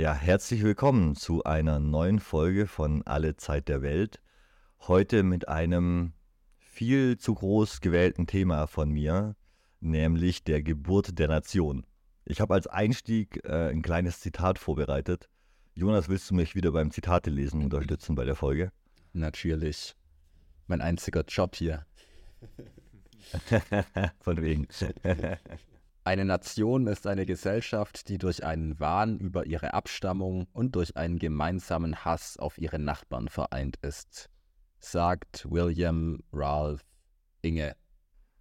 Ja, herzlich willkommen zu einer neuen Folge von Alle Zeit der Welt. Heute mit einem viel zu groß gewählten Thema von mir, nämlich der Geburt der Nation. Ich habe als Einstieg äh, ein kleines Zitat vorbereitet. Jonas, willst du mich wieder beim Zitate lesen unterstützen bei der Folge? Natürlich. Mein einziger Job hier. von wegen. Eine Nation ist eine Gesellschaft, die durch einen Wahn über ihre Abstammung und durch einen gemeinsamen Hass auf ihre Nachbarn vereint ist, sagt William Ralph Inge.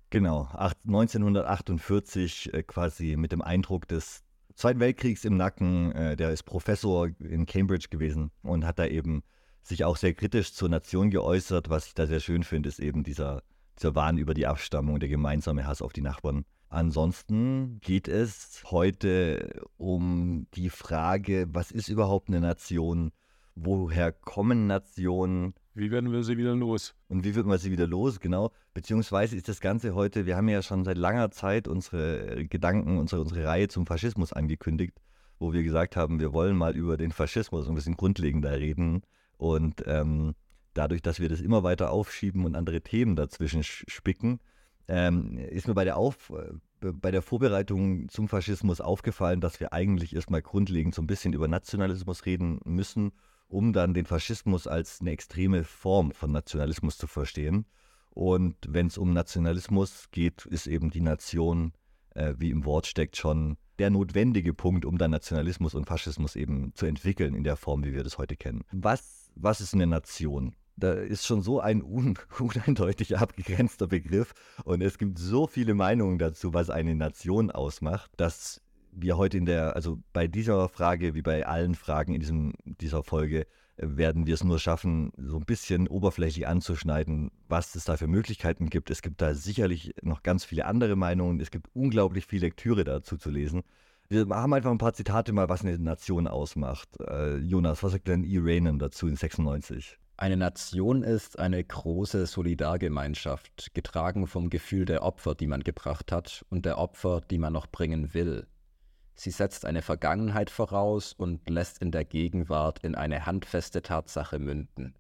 Genau, 1948 äh, quasi mit dem Eindruck des Zweiten Weltkriegs im Nacken. Äh, der ist Professor in Cambridge gewesen und hat da eben sich auch sehr kritisch zur Nation geäußert. Was ich da sehr schön finde, ist eben dieser, dieser Wahn über die Abstammung, der gemeinsame Hass auf die Nachbarn. Ansonsten geht es heute um die Frage, was ist überhaupt eine Nation? Woher kommen Nationen? Wie werden wir sie wieder los? Und wie wird man sie wieder los, genau? Beziehungsweise ist das Ganze heute, wir haben ja schon seit langer Zeit unsere Gedanken, unsere, unsere Reihe zum Faschismus angekündigt, wo wir gesagt haben, wir wollen mal über den Faschismus ein bisschen grundlegender reden. Und ähm, dadurch, dass wir das immer weiter aufschieben und andere Themen dazwischen spicken, ähm, ist mir bei der, Auf, äh, bei der Vorbereitung zum Faschismus aufgefallen, dass wir eigentlich erstmal grundlegend so ein bisschen über Nationalismus reden müssen, um dann den Faschismus als eine extreme Form von Nationalismus zu verstehen. Und wenn es um Nationalismus geht, ist eben die Nation, äh, wie im Wort steckt, schon der notwendige Punkt, um dann Nationalismus und Faschismus eben zu entwickeln in der Form, wie wir das heute kennen. Was, was ist eine Nation? Da ist schon so ein un uneindeutig abgegrenzter Begriff und es gibt so viele Meinungen dazu, was eine Nation ausmacht, dass wir heute in der, also bei dieser Frage wie bei allen Fragen in diesem, dieser Folge, werden wir es nur schaffen, so ein bisschen oberflächlich anzuschneiden, was es da für Möglichkeiten gibt. Es gibt da sicherlich noch ganz viele andere Meinungen. Es gibt unglaublich viel Lektüre dazu zu lesen. Wir haben einfach ein paar Zitate mal, was eine Nation ausmacht. Äh, Jonas, was sagt denn E. Rainen dazu in 96? Eine Nation ist eine große Solidargemeinschaft, getragen vom Gefühl der Opfer, die man gebracht hat und der Opfer, die man noch bringen will. Sie setzt eine Vergangenheit voraus und lässt in der Gegenwart in eine handfeste Tatsache münden.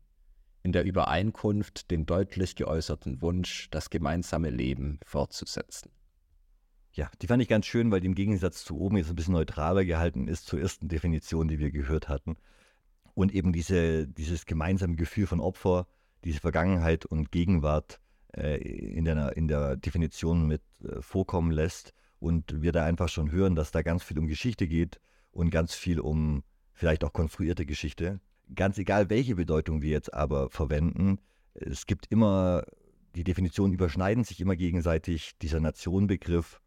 In der Übereinkunft den deutlich geäußerten Wunsch, das gemeinsame Leben fortzusetzen. Ja, die fand ich ganz schön, weil die im Gegensatz zu oben jetzt ein bisschen neutraler gehalten ist zur ersten Definition, die wir gehört hatten und eben diese, dieses gemeinsame Gefühl von Opfer, diese Vergangenheit und Gegenwart äh, in, der, in der Definition mit äh, vorkommen lässt und wir da einfach schon hören, dass da ganz viel um Geschichte geht und ganz viel um vielleicht auch konstruierte Geschichte. Ganz egal, welche Bedeutung wir jetzt aber verwenden, es gibt immer, die Definitionen überschneiden sich immer gegenseitig. Dieser Nationenbegriff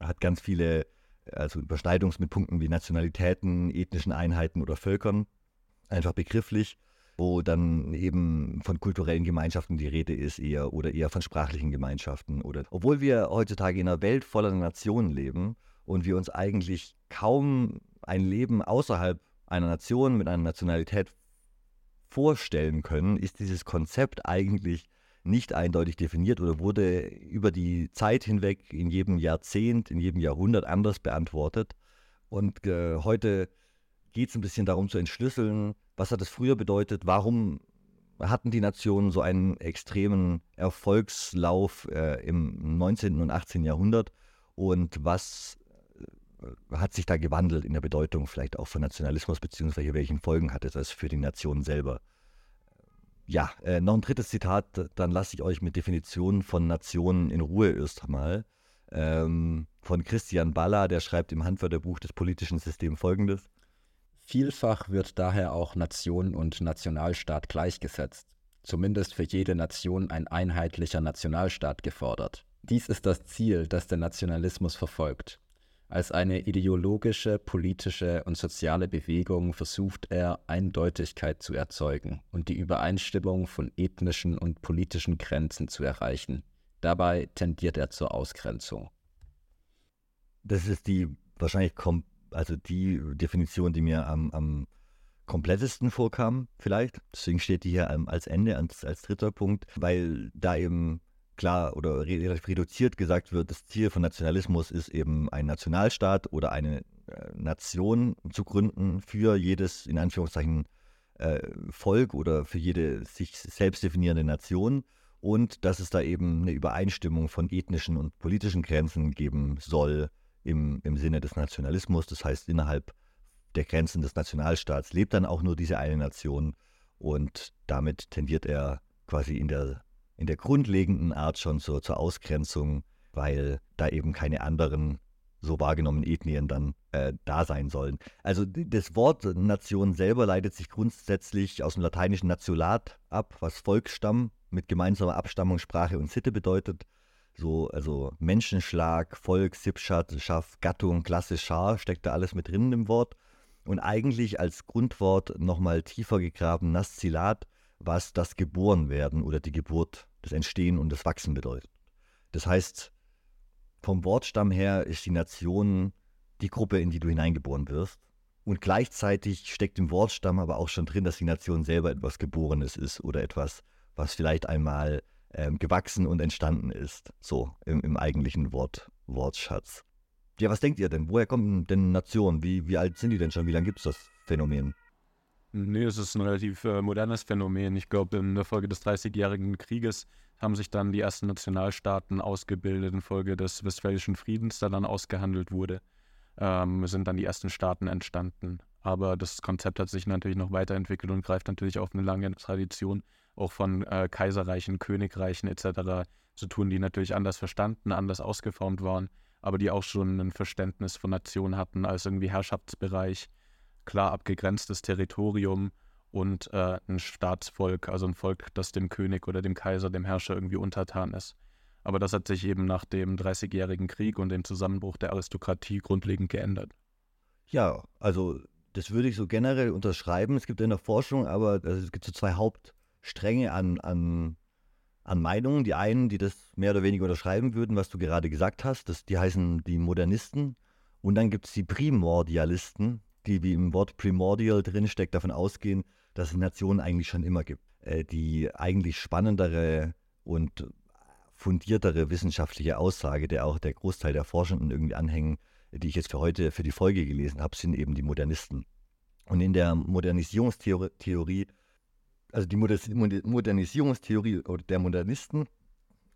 hat ganz viele also Überschneidungs mit Punkten wie Nationalitäten, ethnischen Einheiten oder Völkern einfach begrifflich, wo dann eben von kulturellen Gemeinschaften die Rede ist eher oder eher von sprachlichen Gemeinschaften oder obwohl wir heutzutage in einer Welt voller Nationen leben und wir uns eigentlich kaum ein Leben außerhalb einer Nation mit einer Nationalität vorstellen können, ist dieses Konzept eigentlich nicht eindeutig definiert oder wurde über die Zeit hinweg in jedem Jahrzehnt, in jedem Jahrhundert anders beantwortet. Und äh, heute geht es ein bisschen darum zu entschlüsseln, was hat es früher bedeutet, warum hatten die Nationen so einen extremen Erfolgslauf äh, im 19. und 18. Jahrhundert und was äh, hat sich da gewandelt in der Bedeutung vielleicht auch von Nationalismus, beziehungsweise welchen Folgen hatte das für die Nation selber? Ja, äh, noch ein drittes Zitat, dann lasse ich euch mit Definitionen von Nationen in Ruhe erst einmal. Ähm, von Christian Baller, der schreibt im Handwörterbuch des politischen Systems folgendes. Vielfach wird daher auch Nation und Nationalstaat gleichgesetzt, zumindest für jede Nation ein einheitlicher Nationalstaat gefordert. Dies ist das Ziel, das der Nationalismus verfolgt. Als eine ideologische, politische und soziale Bewegung versucht er, Eindeutigkeit zu erzeugen und die Übereinstimmung von ethnischen und politischen Grenzen zu erreichen. Dabei tendiert er zur Ausgrenzung. Das ist die wahrscheinlich kom also die Definition, die mir am, am komplettesten vorkam, vielleicht. Deswegen steht die hier als Ende, als, als dritter Punkt, weil da eben klar oder reduziert gesagt wird, das Ziel von Nationalismus ist eben ein Nationalstaat oder eine äh, Nation zu gründen für jedes, in Anführungszeichen, äh, Volk oder für jede sich selbst definierende Nation und dass es da eben eine Übereinstimmung von ethnischen und politischen Grenzen geben soll im, im Sinne des Nationalismus. Das heißt, innerhalb der Grenzen des Nationalstaats lebt dann auch nur diese eine Nation und damit tendiert er quasi in der, in der grundlegenden Art schon zur, zur Ausgrenzung, weil da eben keine anderen so wahrgenommenen Ethnien dann äh, da sein sollen. Also das Wort Nation selber leitet sich grundsätzlich aus dem lateinischen Nationalat ab, was Volksstamm mit gemeinsamer Abstammung, Sprache und Sitte bedeutet. So, also Menschenschlag, Volk, Sippschaft, Gattung, Klasse, Schar, steckt da alles mit drin im Wort. Und eigentlich als Grundwort nochmal tiefer gegraben, Naszilat, was das Geborenwerden oder die Geburt, das Entstehen und das Wachsen bedeutet. Das heißt, vom Wortstamm her ist die Nation die Gruppe, in die du hineingeboren wirst. Und gleichzeitig steckt im Wortstamm aber auch schon drin, dass die Nation selber etwas Geborenes ist oder etwas, was vielleicht einmal ähm, gewachsen und entstanden ist. So im, im eigentlichen Wort, Wortschatz. Ja, was denkt ihr denn? Woher kommen denn Nationen? Wie, wie alt sind die denn schon? Wie lange gibt es das Phänomen? Nee, es ist ein relativ äh, modernes Phänomen. Ich glaube, in der Folge des Dreißigjährigen Krieges haben sich dann die ersten Nationalstaaten ausgebildet, infolge des Westfälischen Friedens, der dann ausgehandelt wurde, ähm, sind dann die ersten Staaten entstanden. Aber das Konzept hat sich natürlich noch weiterentwickelt und greift natürlich auf eine lange Tradition auch von äh, Kaiserreichen, Königreichen etc. zu tun, die natürlich anders verstanden, anders ausgeformt waren, aber die auch schon ein Verständnis von Nation hatten als irgendwie Herrschaftsbereich, klar abgegrenztes Territorium und äh, ein Staatsvolk, also ein Volk, das dem König oder dem Kaiser, dem Herrscher irgendwie untertan ist. Aber das hat sich eben nach dem Dreißigjährigen Krieg und dem Zusammenbruch der Aristokratie grundlegend geändert. Ja, also das würde ich so generell unterschreiben. Es gibt in der Forschung aber also es gibt so zwei Hauptstränge an, an, an Meinungen. Die einen, die das mehr oder weniger unterschreiben würden, was du gerade gesagt hast, das, die heißen die Modernisten. Und dann gibt es die Primordialisten, die wie im Wort primordial drinsteckt, davon ausgehen, dass es Nationen eigentlich schon immer gibt. Äh, die eigentlich spannendere und fundiertere wissenschaftliche Aussage, der auch der Großteil der Forschenden irgendwie anhängen, die ich jetzt für heute für die Folge gelesen habe, sind eben die Modernisten. Und in der Modernisierungstheorie, also die Modernisierungstheorie der Modernisten,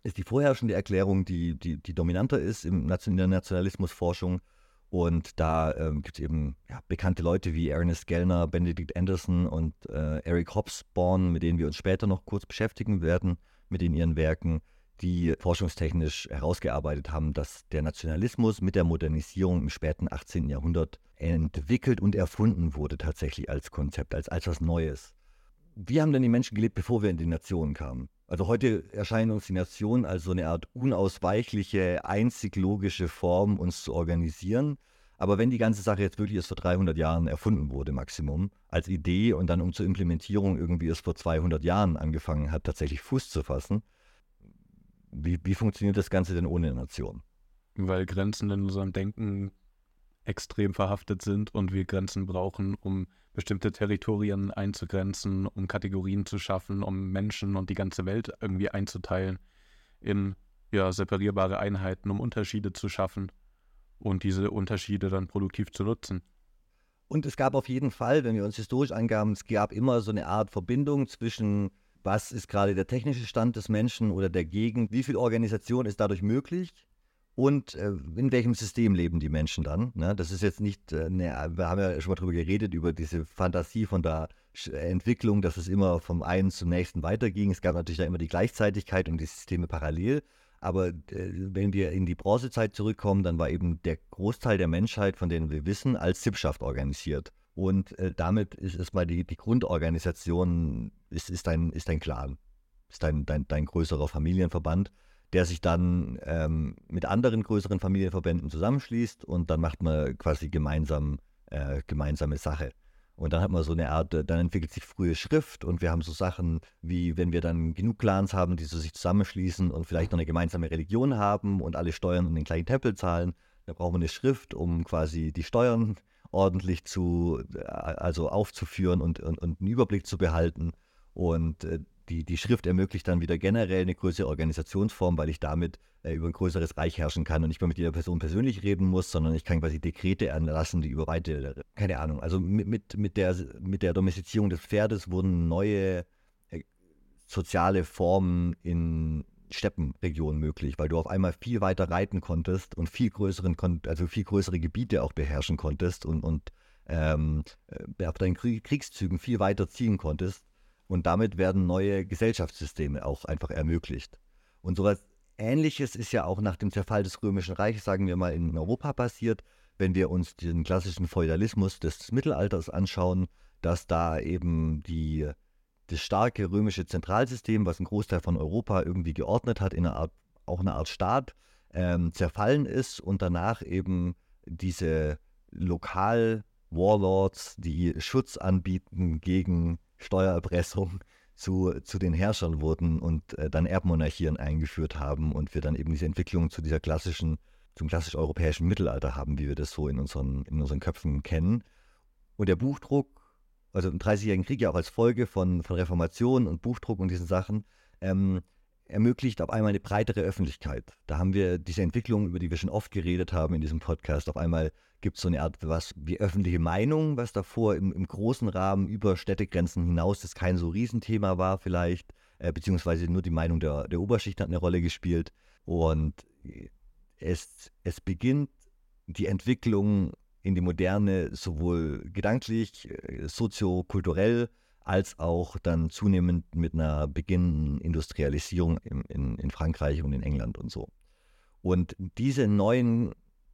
ist die vorherrschende Erklärung, die, die, die dominanter ist in der Nationalismusforschung und da ähm, gibt es eben ja, bekannte Leute wie Ernest Gellner, Benedict Anderson und äh, Eric Hobsbawm, mit denen wir uns später noch kurz beschäftigen werden, mit in ihren Werken, die forschungstechnisch herausgearbeitet haben, dass der Nationalismus mit der Modernisierung im späten 18. Jahrhundert entwickelt und erfunden wurde tatsächlich als Konzept, als, was Neues. Wie haben denn die Menschen gelebt, bevor wir in die Nationen kamen? Also heute erscheint uns die Nation als so eine Art unausweichliche, einzig logische Form, uns zu organisieren. Aber wenn die ganze Sache jetzt wirklich erst vor 300 Jahren erfunden wurde, Maximum, als Idee und dann um zur Implementierung irgendwie erst vor 200 Jahren angefangen hat, tatsächlich Fuß zu fassen, wie, wie funktioniert das Ganze denn ohne Nation? Weil Grenzen in unserem Denken extrem verhaftet sind und wir Grenzen brauchen, um bestimmte Territorien einzugrenzen, um Kategorien zu schaffen, um Menschen und die ganze Welt irgendwie einzuteilen in ja, separierbare Einheiten, um Unterschiede zu schaffen und diese Unterschiede dann produktiv zu nutzen. Und es gab auf jeden Fall, wenn wir uns historisch angaben, es gab immer so eine Art Verbindung zwischen, was ist gerade der technische Stand des Menschen oder der Gegend, wie viel Organisation ist dadurch möglich und äh, in welchem System leben die Menschen dann. Ne? Das ist jetzt nicht, äh, ne, wir haben ja schon mal drüber geredet, über diese Fantasie von der Entwicklung, dass es immer vom einen zum nächsten weiterging. Es gab natürlich da immer die Gleichzeitigkeit und die Systeme parallel. Aber äh, wenn wir in die Bronzezeit zurückkommen, dann war eben der Großteil der Menschheit, von denen wir wissen, als Sippschaft organisiert. Und äh, damit ist erstmal die, die Grundorganisation, ist, ist, dein, ist dein Clan, ist dein, dein, dein größerer Familienverband der sich dann ähm, mit anderen größeren Familienverbänden zusammenschließt und dann macht man quasi gemeinsam äh, gemeinsame Sache. Und dann hat man so eine Art, äh, dann entwickelt sich frühe Schrift und wir haben so Sachen wie, wenn wir dann genug Clans haben, die so sich zusammenschließen und vielleicht noch eine gemeinsame Religion haben und alle Steuern und den gleichen Tempel zahlen, dann brauchen wir eine Schrift, um quasi die Steuern ordentlich zu, äh, also aufzuführen und, und, und einen Überblick zu behalten. Und äh, die, die Schrift ermöglicht dann wieder generell eine größere Organisationsform, weil ich damit äh, über ein größeres Reich herrschen kann und nicht mehr mit jeder Person persönlich reden muss, sondern ich kann quasi Dekrete erlassen, die über weite, keine Ahnung, also mit, mit, mit, der, mit der Domestizierung des Pferdes wurden neue soziale Formen in Steppenregionen möglich, weil du auf einmal viel weiter reiten konntest und viel größeren, also viel größere Gebiete auch beherrschen konntest und, und ähm, äh, auf deinen Kriegszügen viel weiter ziehen konntest. Und damit werden neue Gesellschaftssysteme auch einfach ermöglicht. Und sowas Ähnliches ist ja auch nach dem Zerfall des Römischen Reiches, sagen wir mal, in Europa passiert, wenn wir uns den klassischen Feudalismus des Mittelalters anschauen, dass da eben die, das starke römische Zentralsystem, was einen Großteil von Europa irgendwie geordnet hat, in einer Art, auch eine Art Staat, ähm, zerfallen ist und danach eben diese Lokal-Warlords, die Schutz anbieten gegen Steuererpressung zu, zu den Herrschern wurden und äh, dann Erbmonarchien eingeführt haben und wir dann eben diese Entwicklung zu dieser klassischen, zum klassisch europäischen Mittelalter haben, wie wir das so in unseren, in unseren Köpfen kennen. Und der Buchdruck, also im Dreißigjährigen Krieg ja auch als Folge von, von Reformation und Buchdruck und diesen Sachen, ähm, ermöglicht auf einmal eine breitere Öffentlichkeit. Da haben wir diese Entwicklung, über die wir schon oft geredet haben in diesem Podcast, auf einmal gibt es so eine Art was wie öffentliche Meinung, was davor im, im großen Rahmen über Städtegrenzen hinaus das kein so Riesenthema war vielleicht, äh, beziehungsweise nur die Meinung der, der Oberschicht hat eine Rolle gespielt. Und es, es beginnt die Entwicklung in die Moderne sowohl gedanklich, äh, soziokulturell, als auch dann zunehmend mit einer beginnenden Industrialisierung in, in, in Frankreich und in England und so. Und diese neuen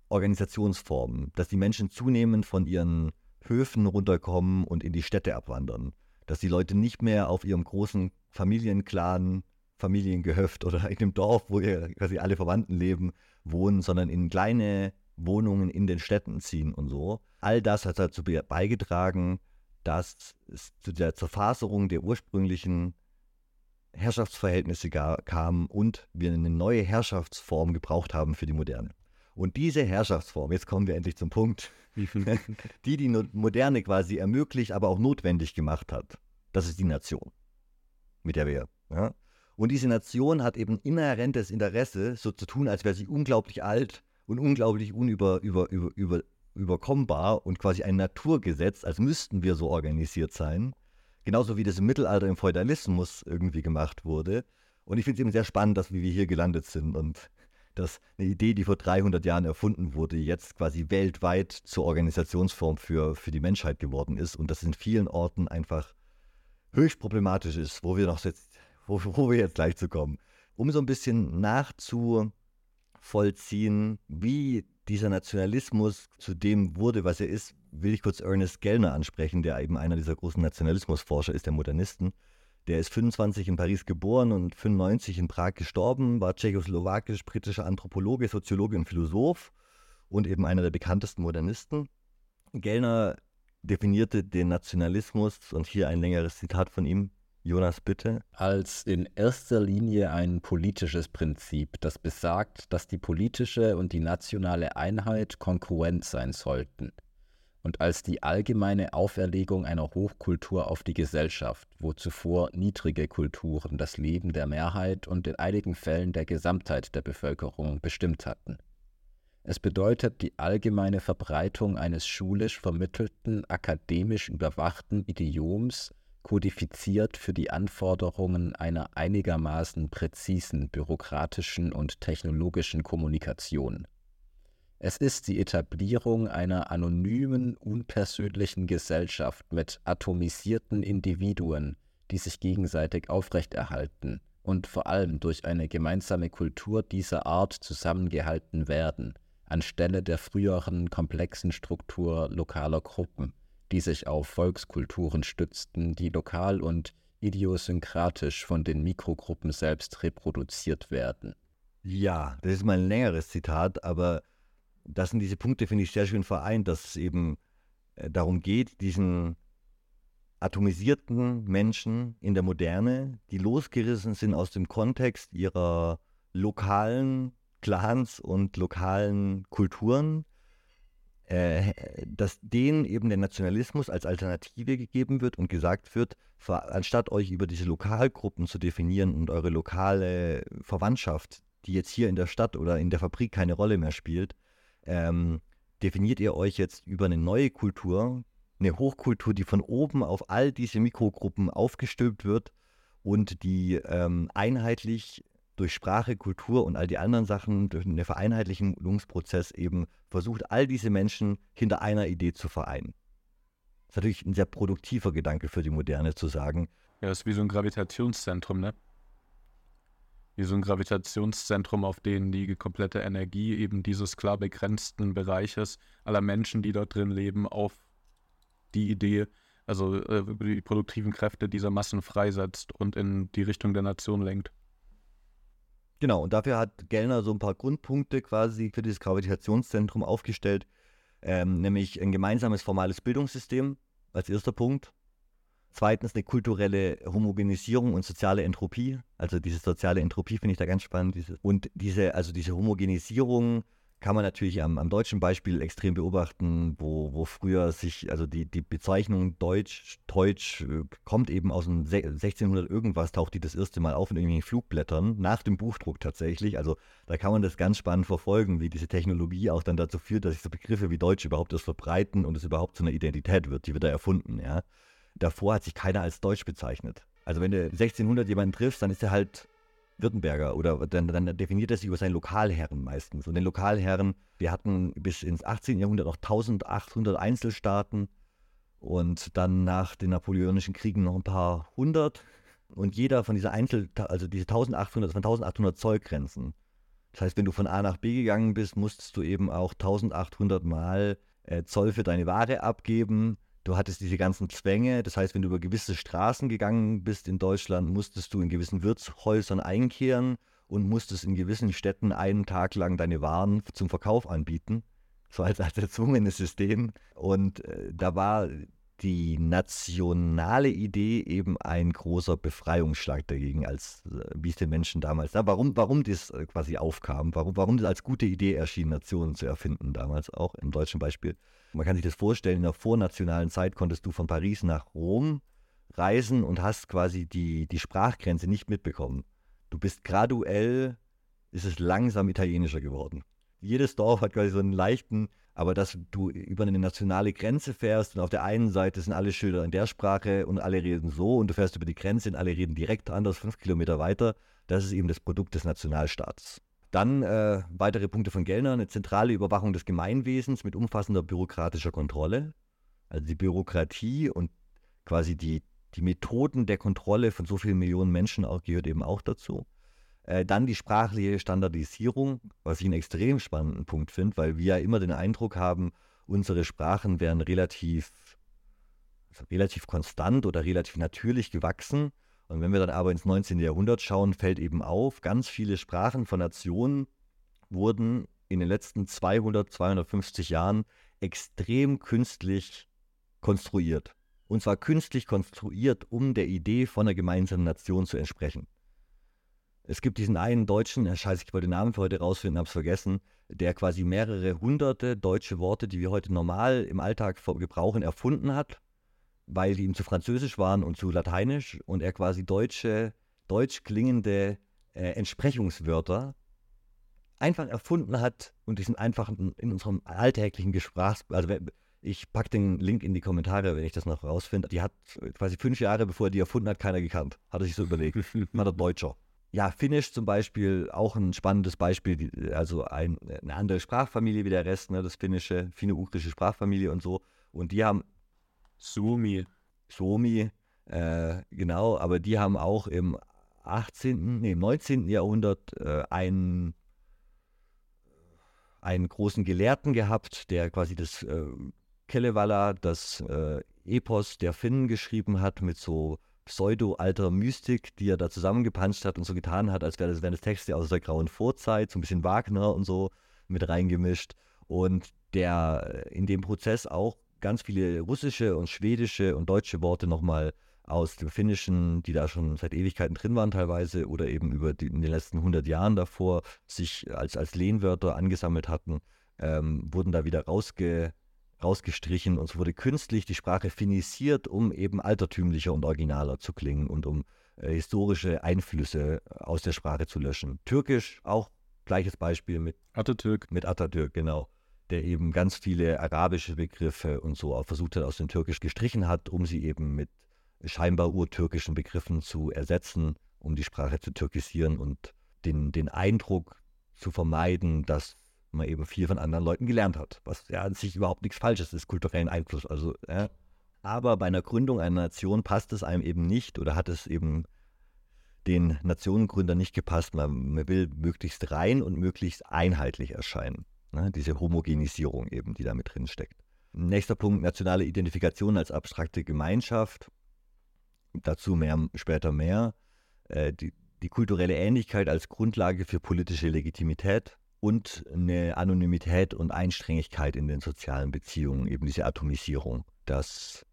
Organisationsformen, dass die Menschen zunehmend von ihren Höfen runterkommen und in die Städte abwandern. Dass die Leute nicht mehr auf ihrem großen Familienclan, Familiengehöft oder in dem Dorf, wo quasi alle Verwandten leben, wohnen, sondern in kleine Wohnungen in den Städten ziehen und so. All das hat dazu beigetragen, dass es zu der Zerfaserung der ursprünglichen Herrschaftsverhältnisse kam und wir eine neue Herrschaftsform gebraucht haben für die Moderne. Und diese Herrschaftsform, jetzt kommen wir endlich zum Punkt, die die Moderne quasi ermöglicht, aber auch notwendig gemacht hat, das ist die Nation, mit der wir. Ja? Und diese Nation hat eben inhärentes Interesse, so zu tun, als wäre sie unglaublich alt und unglaublich unüber, über, über, über, überkommbar und quasi ein Naturgesetz, als müssten wir so organisiert sein. Genauso wie das im Mittelalter im Feudalismus irgendwie gemacht wurde. Und ich finde es eben sehr spannend, dass wir hier gelandet sind und dass eine Idee, die vor 300 Jahren erfunden wurde, jetzt quasi weltweit zur Organisationsform für, für die Menschheit geworden ist und das in vielen Orten einfach höchst problematisch ist, wo wir noch jetzt, wo, wo wir jetzt gleich zu kommen. Um so ein bisschen nachzuvollziehen, wie dieser Nationalismus zu dem wurde, was er ist, will ich kurz Ernest Gellner ansprechen, der eben einer dieser großen Nationalismusforscher ist, der Modernisten. Der ist 25 in Paris geboren und 95 in Prag gestorben, war tschechoslowakisch-britischer Anthropologe, Soziologe und Philosoph und eben einer der bekanntesten Modernisten. Gellner definierte den Nationalismus und hier ein längeres Zitat von ihm. Jonas, bitte. Als in erster Linie ein politisches Prinzip, das besagt, dass die politische und die nationale Einheit konkurrent sein sollten und als die allgemeine Auferlegung einer Hochkultur auf die Gesellschaft, wo zuvor niedrige Kulturen das Leben der Mehrheit und in einigen Fällen der Gesamtheit der Bevölkerung bestimmt hatten. Es bedeutet die allgemeine Verbreitung eines schulisch vermittelten, akademisch überwachten Idioms, kodifiziert für die Anforderungen einer einigermaßen präzisen bürokratischen und technologischen Kommunikation. Es ist die Etablierung einer anonymen, unpersönlichen Gesellschaft mit atomisierten Individuen, die sich gegenseitig aufrechterhalten und vor allem durch eine gemeinsame Kultur dieser Art zusammengehalten werden, anstelle der früheren komplexen Struktur lokaler Gruppen, die sich auf Volkskulturen stützten, die lokal und idiosynkratisch von den Mikrogruppen selbst reproduziert werden. Ja, das ist mal ein längeres Zitat, aber das sind diese Punkte, finde ich, sehr schön vereint, dass es eben äh, darum geht, diesen atomisierten Menschen in der Moderne, die losgerissen sind aus dem Kontext ihrer lokalen Clans und lokalen Kulturen, dass denen eben der Nationalismus als Alternative gegeben wird und gesagt wird, anstatt euch über diese Lokalgruppen zu definieren und eure lokale Verwandtschaft, die jetzt hier in der Stadt oder in der Fabrik keine Rolle mehr spielt, ähm, definiert ihr euch jetzt über eine neue Kultur, eine Hochkultur, die von oben auf all diese Mikrogruppen aufgestülpt wird und die ähm, einheitlich durch Sprache, Kultur und all die anderen Sachen, durch einen Vereinheitlichungsprozess eben versucht, all diese Menschen hinter einer Idee zu vereinen. Das ist natürlich ein sehr produktiver Gedanke für die Moderne zu sagen. Ja, ist wie so ein Gravitationszentrum, ne? Wie so ein Gravitationszentrum, auf dem die komplette Energie eben dieses klar begrenzten Bereiches aller Menschen, die dort drin leben, auf die Idee, also äh, die produktiven Kräfte dieser Massen freisetzt und in die Richtung der Nation lenkt. Genau, und dafür hat Gellner so ein paar Grundpunkte quasi für dieses Gravitationszentrum aufgestellt, ähm, nämlich ein gemeinsames formales Bildungssystem als erster Punkt. Zweitens eine kulturelle Homogenisierung und soziale Entropie. Also diese soziale Entropie finde ich da ganz spannend. Diese, und diese, also diese Homogenisierung kann man natürlich am, am, deutschen Beispiel extrem beobachten, wo, wo früher sich, also die, die Bezeichnung Deutsch, Deutsch äh, kommt eben aus dem 1600 irgendwas, taucht die das erste Mal auf in irgendwelchen Flugblättern, nach dem Buchdruck tatsächlich. Also da kann man das ganz spannend verfolgen, wie diese Technologie auch dann dazu führt, dass sich so Begriffe wie Deutsch überhaupt erst verbreiten und es überhaupt zu einer Identität wird, die wird da erfunden, ja. Davor hat sich keiner als Deutsch bezeichnet. Also wenn du 1600 jemanden triffst, dann ist er halt Württemberger oder dann, dann definiert er sich über seinen Lokalherren meistens. Und den Lokalherren, wir hatten bis ins 18. Jahrhundert noch 1800 Einzelstaaten und dann nach den napoleonischen Kriegen noch ein paar hundert. Und jeder von dieser Einzel, also diese 1800, das waren 1800 Zollgrenzen. Das heißt, wenn du von A nach B gegangen bist, musstest du eben auch 1800 Mal äh, Zoll für deine Ware abgeben. Du hattest diese ganzen Zwänge, das heißt, wenn du über gewisse Straßen gegangen bist in Deutschland, musstest du in gewissen Wirtshäusern einkehren und musstest in gewissen Städten einen Tag lang deine Waren zum Verkauf anbieten. So als, als erzwungenes System. Und äh, da war die nationale Idee eben ein großer Befreiungsschlag dagegen, als äh, wie es den Menschen damals, na, warum, warum das äh, quasi aufkam, warum, warum das als gute Idee erschien, Nationen zu erfinden, damals auch im deutschen Beispiel. Man kann sich das vorstellen, in der vornationalen Zeit konntest du von Paris nach Rom reisen und hast quasi die, die Sprachgrenze nicht mitbekommen. Du bist graduell, ist es langsam italienischer geworden. Jedes Dorf hat quasi so einen leichten aber dass du über eine nationale Grenze fährst und auf der einen Seite sind alle Schilder in der Sprache und alle reden so und du fährst über die Grenze und alle reden direkt anders, fünf Kilometer weiter, das ist eben das Produkt des Nationalstaats. Dann äh, weitere Punkte von Gellner, eine zentrale Überwachung des Gemeinwesens mit umfassender bürokratischer Kontrolle. Also die Bürokratie und quasi die, die Methoden der Kontrolle von so vielen Millionen Menschen auch, gehört eben auch dazu. Äh, dann die sprachliche Standardisierung, was ich einen extrem spannenden Punkt finde, weil wir ja immer den Eindruck haben, unsere Sprachen wären relativ, also relativ konstant oder relativ natürlich gewachsen. Und wenn wir dann aber ins 19. Jahrhundert schauen, fällt eben auf, ganz viele Sprachen von Nationen wurden in den letzten 200, 250 Jahren extrem künstlich konstruiert. Und zwar künstlich konstruiert, um der Idee von einer gemeinsamen Nation zu entsprechen. Es gibt diesen einen Deutschen, scheiße, ich wollte den Namen für heute rausfinden, hab's vergessen, der quasi mehrere hunderte deutsche Worte, die wir heute normal im Alltag gebrauchen, erfunden hat, weil die ihm zu französisch waren und zu lateinisch und er quasi deutsche, deutsch klingende äh, Entsprechungswörter einfach erfunden hat und die sind einfach in unserem alltäglichen Gesprächs... Also ich packe den Link in die Kommentare, wenn ich das noch rausfinde. Die hat quasi fünf Jahre, bevor er die erfunden hat, keiner gekannt. Hat er sich so überlegt. War der Deutscher ja, Finnisch zum Beispiel auch ein spannendes Beispiel, also ein, eine andere Sprachfamilie wie der Rest, ne, das finnische, finno-ugrische Sprachfamilie und so. Und die haben. Suomi. Suomi, äh, genau, aber die haben auch im 18., nee, im 19. Jahrhundert äh, einen, einen großen Gelehrten gehabt, der quasi das äh, Kalevala, das äh, Epos der Finnen geschrieben hat mit so pseudo-alter Mystik, die er da zusammengepanscht hat und so getan hat, als wäre das, wären das Texte aus der grauen Vorzeit, so ein bisschen Wagner und so mit reingemischt. Und der äh, in dem Prozess auch ganz viele russische und schwedische und deutsche Worte nochmal aus dem Finnischen, die da schon seit Ewigkeiten drin waren teilweise oder eben über die, in den letzten 100 Jahren davor sich als, als Lehnwörter angesammelt hatten, ähm, wurden da wieder rausge, rausgestrichen und es wurde künstlich die Sprache finisiert, um eben altertümlicher und originaler zu klingen und um äh, historische Einflüsse aus der Sprache zu löschen. Türkisch auch gleiches Beispiel mit Atatürk. Mit Atatürk, genau. Der eben ganz viele arabische Begriffe und so auch versucht hat, aus dem Türkisch gestrichen hat, um sie eben mit scheinbar urtürkischen Begriffen zu ersetzen, um die Sprache zu türkisieren und den, den Eindruck zu vermeiden, dass man eben viel von anderen Leuten gelernt hat, was ja an sich überhaupt nichts Falsches ist, kulturellen Einfluss. Also, ja. Aber bei einer Gründung einer Nation passt es einem eben nicht oder hat es eben den Nationengründern nicht gepasst. Man, man will möglichst rein und möglichst einheitlich erscheinen. Ne? Diese Homogenisierung eben, die da mit drin steckt. Nächster Punkt, nationale Identifikation als abstrakte Gemeinschaft. Dazu mehr, später mehr. Äh, die, die kulturelle Ähnlichkeit als Grundlage für politische Legitimität und eine Anonymität und Einstrengigkeit in den sozialen Beziehungen, eben diese Atomisierung, dass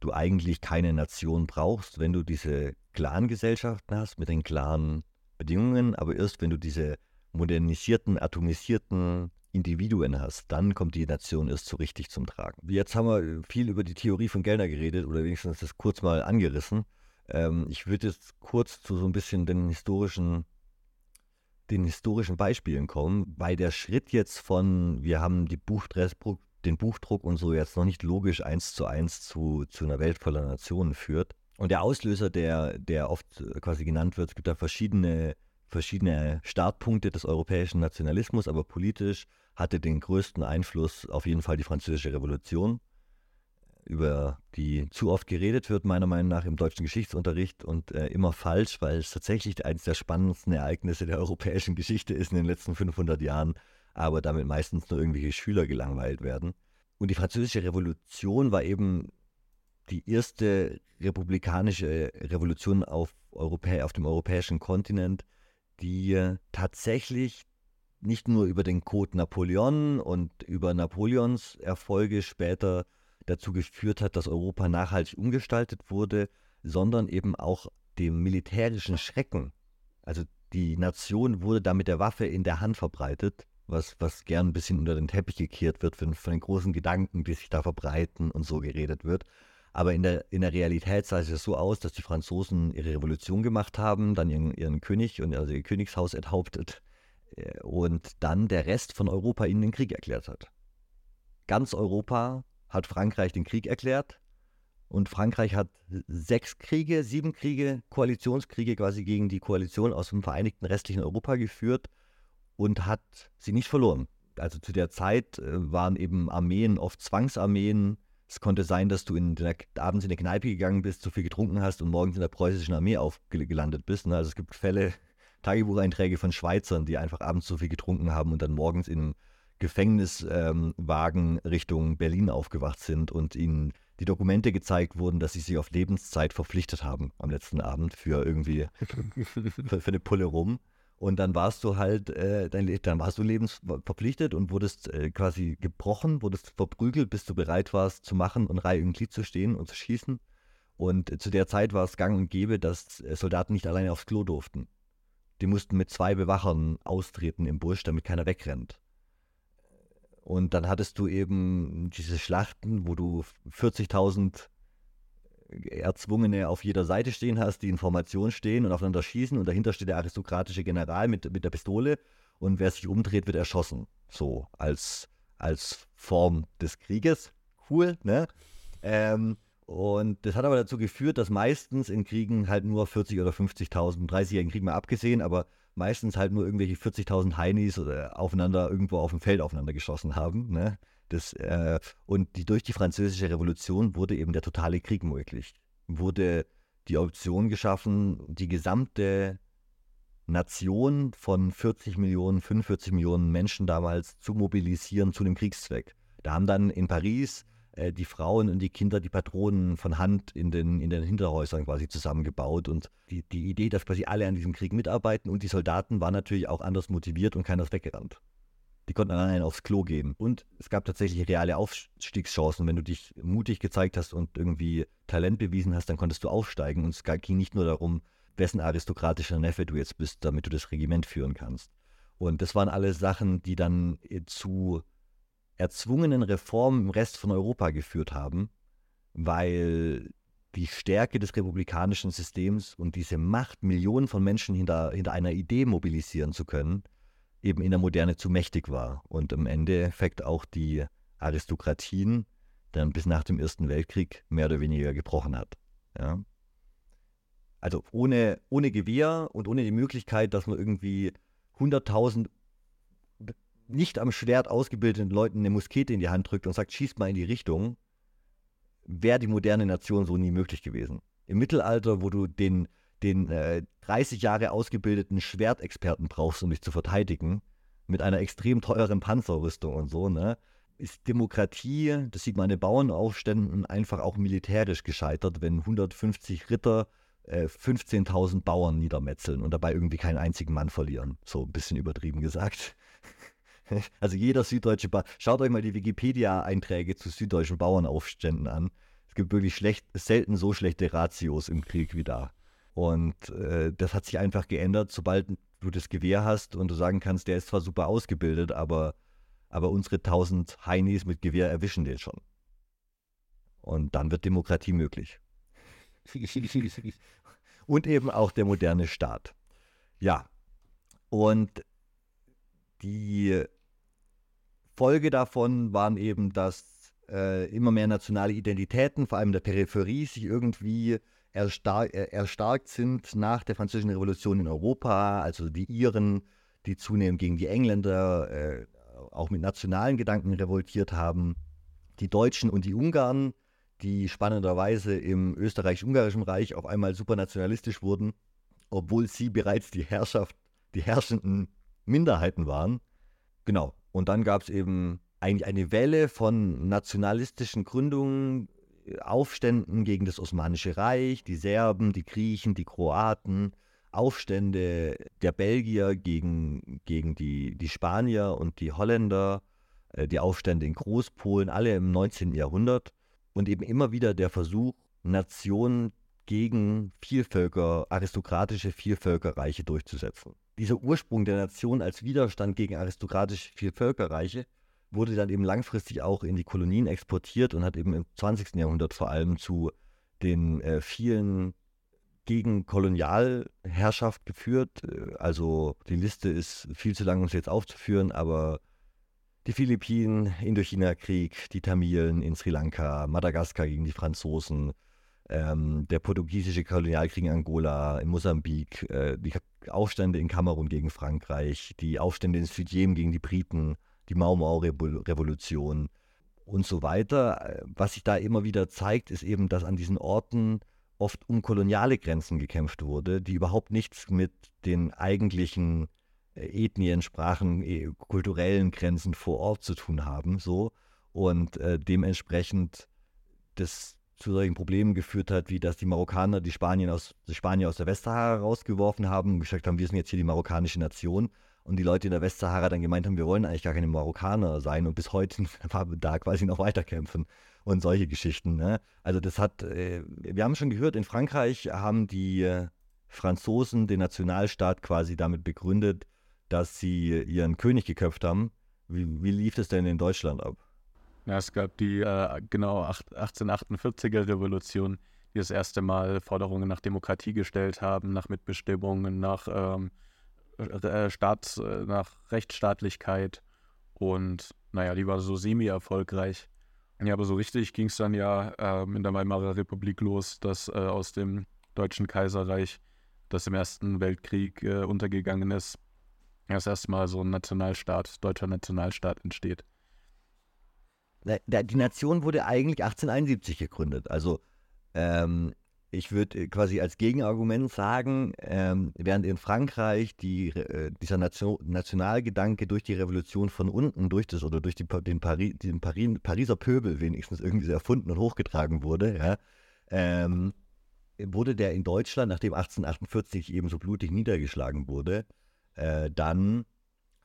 du eigentlich keine Nation brauchst, wenn du diese klaren Gesellschaften hast mit den klaren Bedingungen, aber erst wenn du diese modernisierten, atomisierten Individuen hast, dann kommt die Nation erst so richtig zum Tragen. Jetzt haben wir viel über die Theorie von Gellner geredet oder wenigstens das kurz mal angerissen. Ähm, ich würde jetzt kurz zu so ein bisschen den historischen, den historischen Beispielen kommen, weil der Schritt jetzt von, wir haben die Buchdruck, den Buchdruck und so jetzt noch nicht logisch eins zu eins zu, zu einer Welt voller Nationen führt. Und der Auslöser, der, der oft quasi genannt wird, es gibt da verschiedene, verschiedene Startpunkte des europäischen Nationalismus, aber politisch hatte den größten Einfluss auf jeden Fall die Französische Revolution über die zu oft geredet wird, meiner Meinung nach im deutschen Geschichtsunterricht und äh, immer falsch, weil es tatsächlich eines der spannendsten Ereignisse der europäischen Geschichte ist in den letzten 500 Jahren, aber damit meistens nur irgendwelche Schüler gelangweilt werden. Und die französische Revolution war eben die erste republikanische Revolution auf, Europä auf dem europäischen Kontinent, die tatsächlich nicht nur über den Code Napoleon und über Napoleons Erfolge später dazu geführt hat, dass Europa nachhaltig umgestaltet wurde, sondern eben auch dem militärischen Schrecken. Also die Nation wurde da mit der Waffe in der Hand verbreitet, was, was gern ein bisschen unter den Teppich gekehrt wird von, von den großen Gedanken, die sich da verbreiten und so geredet wird. Aber in der, in der Realität sah es so aus, dass die Franzosen ihre Revolution gemacht haben, dann ihren, ihren König und also ihr Königshaus enthauptet und dann der Rest von Europa ihnen den Krieg erklärt hat. Ganz Europa hat Frankreich den Krieg erklärt. Und Frankreich hat sechs Kriege, sieben Kriege, Koalitionskriege quasi gegen die Koalition aus dem vereinigten restlichen Europa geführt und hat sie nicht verloren. Also zu der Zeit äh, waren eben Armeen oft Zwangsarmeen. Es konnte sein, dass du in der, abends in eine Kneipe gegangen bist, zu viel getrunken hast und morgens in der preußischen Armee aufgelandet bist. Ne? Also es gibt Fälle, Tagebucheinträge von Schweizern, die einfach abends zu viel getrunken haben und dann morgens in Gefängniswagen ähm, Richtung Berlin aufgewacht sind und ihnen die Dokumente gezeigt wurden, dass sie sich auf Lebenszeit verpflichtet haben am letzten Abend für irgendwie für, für eine Pulle rum. Und dann warst du halt, äh, dein, dann warst du lebensverpflichtet und wurdest äh, quasi gebrochen, wurdest verprügelt, bis du bereit warst zu machen und Reihe und Glied zu stehen und zu schießen. Und äh, zu der Zeit war es gang und gäbe, dass äh, Soldaten nicht alleine aufs Klo durften. Die mussten mit zwei Bewachern austreten im Busch, damit keiner wegrennt. Und dann hattest du eben diese Schlachten, wo du 40.000 Erzwungene auf jeder Seite stehen hast, die in Formation stehen und aufeinander schießen und dahinter steht der aristokratische General mit, mit der Pistole und wer sich umdreht, wird erschossen. So als, als Form des Krieges. Cool, ne? Ähm, und das hat aber dazu geführt, dass meistens in Kriegen halt nur 40 oder 50.000, 30-jährigen Krieg mal abgesehen, aber meistens halt nur irgendwelche 40.000 Heinis oder aufeinander irgendwo auf dem Feld aufeinander geschossen haben. Ne? Das, äh, und die, durch die französische Revolution wurde eben der totale Krieg möglich. Wurde die Option geschaffen, die gesamte Nation von 40 Millionen, 45 Millionen Menschen damals zu mobilisieren zu dem Kriegszweck. Da haben dann in Paris äh, die Frauen und die Kinder die Patronen von Hand in den, in den Hinterhäusern quasi zusammengebaut. Und die, die Idee, dass quasi alle an diesem Krieg mitarbeiten und die Soldaten waren natürlich auch anders motiviert und keiner ist weggerannt. Die konnten allein aufs Klo gehen. Und es gab tatsächlich reale Aufstiegschancen. Wenn du dich mutig gezeigt hast und irgendwie Talent bewiesen hast, dann konntest du aufsteigen. Und es ging nicht nur darum, wessen aristokratischer Neffe du jetzt bist, damit du das Regiment führen kannst. Und das waren alle Sachen, die dann zu erzwungenen Reformen im Rest von Europa geführt haben, weil die Stärke des republikanischen Systems und diese Macht, Millionen von Menschen hinter, hinter einer Idee mobilisieren zu können, eben in der Moderne zu mächtig war und im Endeffekt auch die Aristokratien dann bis nach dem Ersten Weltkrieg mehr oder weniger gebrochen hat. Ja. Also ohne, ohne Gewehr und ohne die Möglichkeit, dass man irgendwie 100.000 nicht am Schwert ausgebildeten Leuten eine Muskete in die Hand drückt und sagt, schießt mal in die Richtung, wäre die moderne Nation so nie möglich gewesen. Im Mittelalter, wo du den, den äh, 30 Jahre ausgebildeten Schwertexperten brauchst, um dich zu verteidigen, mit einer extrem teuren Panzerrüstung und so, ne, ist Demokratie, das sieht man in den Bauernaufständen, einfach auch militärisch gescheitert, wenn 150 Ritter äh, 15.000 Bauern niedermetzeln und dabei irgendwie keinen einzigen Mann verlieren. So ein bisschen übertrieben gesagt. Also jeder süddeutsche Bauer, schaut euch mal die Wikipedia-Einträge zu süddeutschen Bauernaufständen an. Es gibt wirklich schlecht, selten so schlechte Ratios im Krieg wie da. Und äh, das hat sich einfach geändert, sobald du das Gewehr hast und du sagen kannst, der ist zwar super ausgebildet, aber, aber unsere 1000 Heinis mit Gewehr erwischen den schon. Und dann wird Demokratie möglich. und eben auch der moderne Staat. Ja, und die Folge davon waren eben, dass äh, immer mehr nationale Identitäten, vor allem der Peripherie, sich irgendwie erstar äh, erstarkt sind nach der Französischen Revolution in Europa. Also die Iren, die zunehmend gegen die Engländer äh, auch mit nationalen Gedanken revoltiert haben. Die Deutschen und die Ungarn, die spannenderweise im österreichisch-ungarischen Reich auf einmal supranationalistisch wurden, obwohl sie bereits die Herrschaft, die herrschenden Minderheiten waren. Genau, und dann gab es eben eigentlich eine Welle von nationalistischen Gründungen, Aufständen gegen das Osmanische Reich, die Serben, die Griechen, die Kroaten, Aufstände der Belgier gegen, gegen die, die Spanier und die Holländer, äh, die Aufstände in Großpolen, alle im 19. Jahrhundert und eben immer wieder der Versuch, Nationen gegen Vielvölker, aristokratische Vielvölkerreiche durchzusetzen dieser Ursprung der Nation als Widerstand gegen aristokratische Vielvölkerreiche wurde dann eben langfristig auch in die Kolonien exportiert und hat eben im 20. Jahrhundert vor allem zu den äh, vielen gegen Kolonialherrschaft geführt. Äh, also die Liste ist viel zu lang, um sie jetzt aufzuführen, aber die Philippinen, Indochina-Krieg, die Tamilen in Sri Lanka, Madagaskar gegen die Franzosen, ähm, der portugiesische Kolonialkrieg in Angola, in Mosambik, äh, die Aufstände in Kamerun gegen Frankreich, die Aufstände in Südjemen gegen die Briten, die Mau Mau-Revolution und so weiter. Was sich da immer wieder zeigt, ist eben, dass an diesen Orten oft um koloniale Grenzen gekämpft wurde, die überhaupt nichts mit den eigentlichen äh, Ethnien, Sprachen, äh, kulturellen Grenzen vor Ort zu tun haben. So. Und äh, dementsprechend das zu solchen Problemen geführt hat, wie dass die Marokkaner die Spanier aus, die Spanier aus der Westsahara rausgeworfen haben und gesagt haben, wir sind jetzt hier die marokkanische Nation. Und die Leute in der Westsahara dann gemeint haben, wir wollen eigentlich gar keine Marokkaner sein und bis heute da quasi noch weiterkämpfen und solche Geschichten. Ne? Also das hat, äh, wir haben schon gehört, in Frankreich haben die äh, Franzosen den Nationalstaat quasi damit begründet, dass sie ihren König geköpft haben. Wie, wie lief es denn in Deutschland ab? Ja, es gab die äh, genau 1848er Revolution, die das erste Mal Forderungen nach Demokratie gestellt haben, nach Mitbestimmungen, nach, ähm, äh, Staats, äh, nach Rechtsstaatlichkeit. Und naja, die war so semi-erfolgreich. Ja, aber so richtig ging es dann ja ähm, in der Weimarer Republik los, dass äh, aus dem Deutschen Kaiserreich, das im Ersten Weltkrieg äh, untergegangen ist, das erste Mal so ein Nationalstaat, deutscher Nationalstaat entsteht die Nation wurde eigentlich 1871 gegründet. Also ähm, ich würde quasi als Gegenargument sagen, ähm, während in Frankreich die, äh, dieser Nation, Nationalgedanke durch die Revolution von unten, durch das oder durch die, den, Pari, den Pari, Pariser Pöbel wenigstens irgendwie so erfunden und hochgetragen wurde, ja, ähm, wurde der in Deutschland, nachdem 1848 eben so blutig niedergeschlagen wurde, äh, dann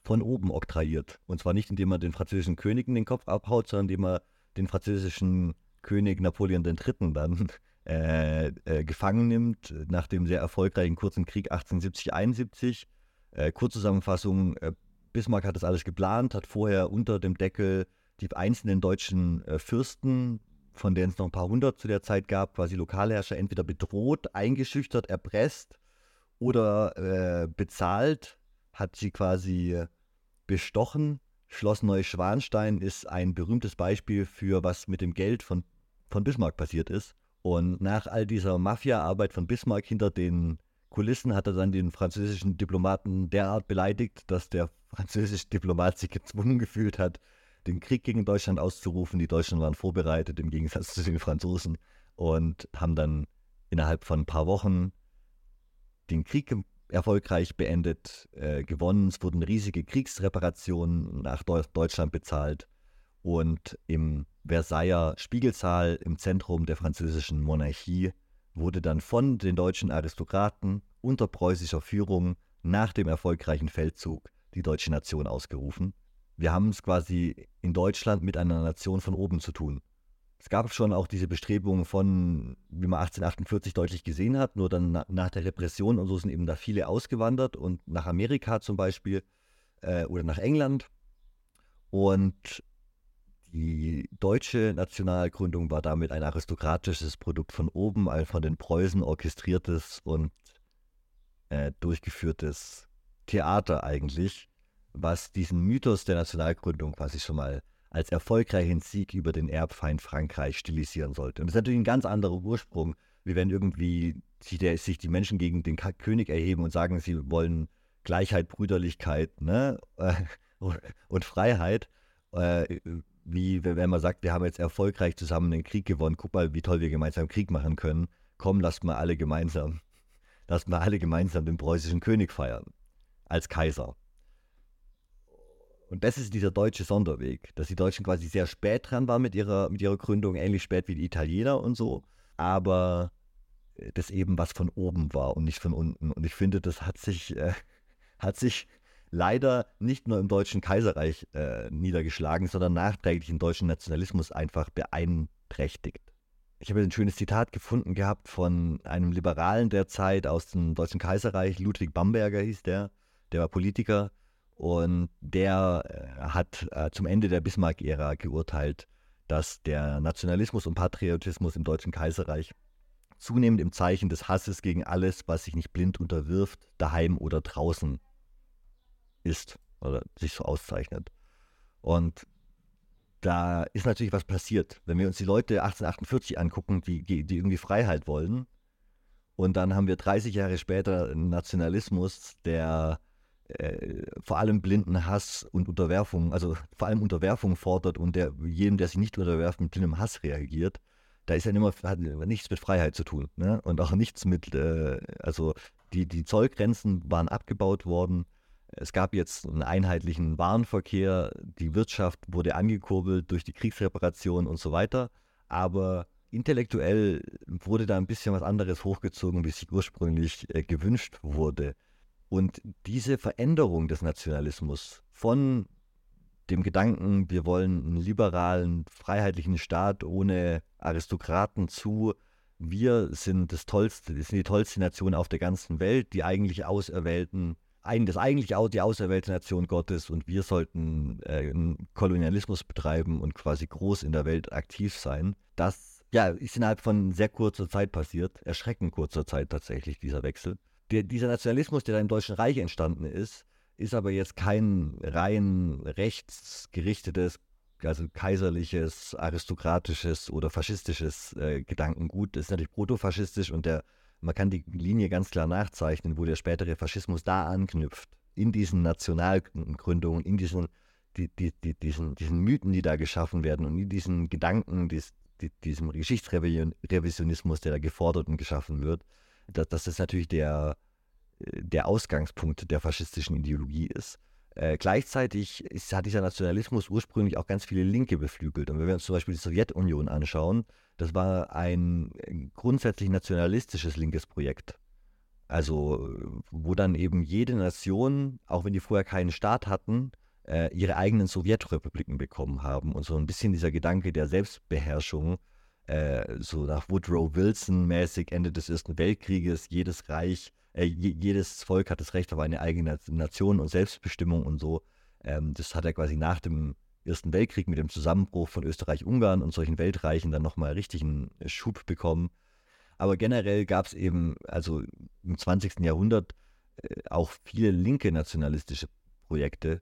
von oben oktroyiert. Und zwar nicht, indem man den französischen Königen den Kopf abhaut, sondern indem man den französischen König Napoleon III. dann äh, äh, gefangen nimmt, nach dem sehr erfolgreichen kurzen Krieg 1870-71. Äh, Kurzzusammenfassung, äh, Bismarck hat das alles geplant, hat vorher unter dem Deckel die einzelnen deutschen äh, Fürsten, von denen es noch ein paar hundert zu der Zeit gab, quasi Lokalherrscher, entweder bedroht, eingeschüchtert, erpresst oder äh, bezahlt, hat sie quasi bestochen. Schloss Neuschwanstein ist ein berühmtes Beispiel für was mit dem Geld von, von Bismarck passiert ist. Und nach all dieser Mafia-Arbeit von Bismarck hinter den Kulissen hat er dann den französischen Diplomaten derart beleidigt, dass der französische Diplomat sich gezwungen gefühlt hat, den Krieg gegen Deutschland auszurufen. Die Deutschen waren vorbereitet im Gegensatz zu den Franzosen und haben dann innerhalb von ein paar Wochen den Krieg erfolgreich beendet, äh, gewonnen. Es wurden riesige Kriegsreparationen nach Deutschland bezahlt und im Versailler Spiegelsaal im Zentrum der französischen Monarchie wurde dann von den deutschen Aristokraten unter preußischer Führung nach dem erfolgreichen Feldzug die deutsche Nation ausgerufen. Wir haben es quasi in Deutschland mit einer Nation von oben zu tun. Es gab schon auch diese Bestrebungen von, wie man 1848 deutlich gesehen hat, nur dann nach der Repression und so sind eben da viele ausgewandert und nach Amerika zum Beispiel äh, oder nach England. Und die deutsche Nationalgründung war damit ein aristokratisches Produkt von oben, ein von den Preußen orchestriertes und äh, durchgeführtes Theater eigentlich, was diesen Mythos der Nationalgründung quasi schon mal als erfolgreichen Sieg über den Erbfeind Frankreich stilisieren sollte. Und das ist natürlich ein ganz anderer Ursprung, wie wenn irgendwie sich, der, sich die Menschen gegen den König erheben und sagen, sie wollen Gleichheit, Brüderlichkeit ne? und Freiheit. Äh, wie wenn man sagt, wir haben jetzt erfolgreich zusammen den Krieg gewonnen, guck mal, wie toll wir gemeinsam Krieg machen können. Komm, lasst mal alle gemeinsam, lasst mal alle gemeinsam den preußischen König feiern als Kaiser. Und das ist dieser deutsche Sonderweg, dass die Deutschen quasi sehr spät dran waren mit ihrer, mit ihrer Gründung, ähnlich spät wie die Italiener und so, aber äh, das eben was von oben war und nicht von unten. Und ich finde, das hat sich, äh, hat sich leider nicht nur im Deutschen Kaiserreich äh, niedergeschlagen, sondern nachträglich den deutschen Nationalismus einfach beeinträchtigt. Ich habe ein schönes Zitat gefunden gehabt von einem Liberalen der Zeit aus dem Deutschen Kaiserreich, Ludwig Bamberger hieß der, der war Politiker und der äh, hat äh, zum Ende der Bismarck-Ära geurteilt, dass der Nationalismus und Patriotismus im Deutschen Kaiserreich zunehmend im Zeichen des Hasses gegen alles, was sich nicht blind unterwirft, daheim oder draußen ist oder sich so auszeichnet. Und da ist natürlich was passiert. Wenn wir uns die Leute 1848 angucken, die, die irgendwie Freiheit wollen, und dann haben wir 30 Jahre später einen Nationalismus, der äh, vor allem blinden Hass und Unterwerfung, also vor allem Unterwerfung fordert und der jedem, der sich nicht unterwerft, mit blindem Hass reagiert. Da ist ja immer hat nichts mit Freiheit zu tun. Ne? Und auch nichts mit, äh, also die, die Zollgrenzen waren abgebaut worden es gab jetzt einen einheitlichen Warenverkehr, die Wirtschaft wurde angekurbelt durch die Kriegsreparation und so weiter, aber intellektuell wurde da ein bisschen was anderes hochgezogen, wie sich ursprünglich äh, gewünscht wurde. Und diese Veränderung des Nationalismus von dem Gedanken, wir wollen einen liberalen, freiheitlichen Staat ohne Aristokraten zu, wir sind das tollste, wir sind die tollste Nation auf der ganzen Welt, die eigentlich Auserwählten das eigentlich auch die auserwählte Nation Gottes und wir sollten äh, Kolonialismus betreiben und quasi groß in der Welt aktiv sein. Das ja, ist innerhalb von sehr kurzer Zeit passiert, erschreckend kurzer Zeit tatsächlich, dieser Wechsel. Der, dieser Nationalismus, der da im Deutschen Reich entstanden ist, ist aber jetzt kein rein rechtsgerichtetes, also kaiserliches, aristokratisches oder faschistisches äh, Gedankengut. Das ist natürlich protofaschistisch und der man kann die Linie ganz klar nachzeichnen, wo der spätere Faschismus da anknüpft. In diesen Nationalgründungen, in diesen, die, die, die, diesen, diesen Mythen, die da geschaffen werden und in diesen Gedanken, dies, die, diesem Geschichtsrevisionismus, der da gefordert und geschaffen wird, dass, das natürlich der, der Ausgangspunkt der faschistischen Ideologie ist. Äh, gleichzeitig ist, hat dieser Nationalismus ursprünglich auch ganz viele Linke beflügelt. Und wenn wir uns zum Beispiel die Sowjetunion anschauen, das war ein grundsätzlich nationalistisches linkes Projekt. Also, wo dann eben jede Nation, auch wenn die vorher keinen Staat hatten, äh, ihre eigenen Sowjetrepubliken bekommen haben. Und so ein bisschen dieser Gedanke der Selbstbeherrschung, äh, so nach Woodrow Wilson mäßig Ende des Ersten Weltkrieges, jedes Reich, äh, jedes Volk hat das Recht auf eine eigene Nation und Selbstbestimmung und so. Ähm, das hat er quasi nach dem Ersten Weltkrieg mit dem Zusammenbruch von Österreich-Ungarn und solchen Weltreichen dann nochmal richtig einen Schub bekommen. Aber generell gab es eben, also im 20. Jahrhundert, äh, auch viele linke nationalistische Projekte,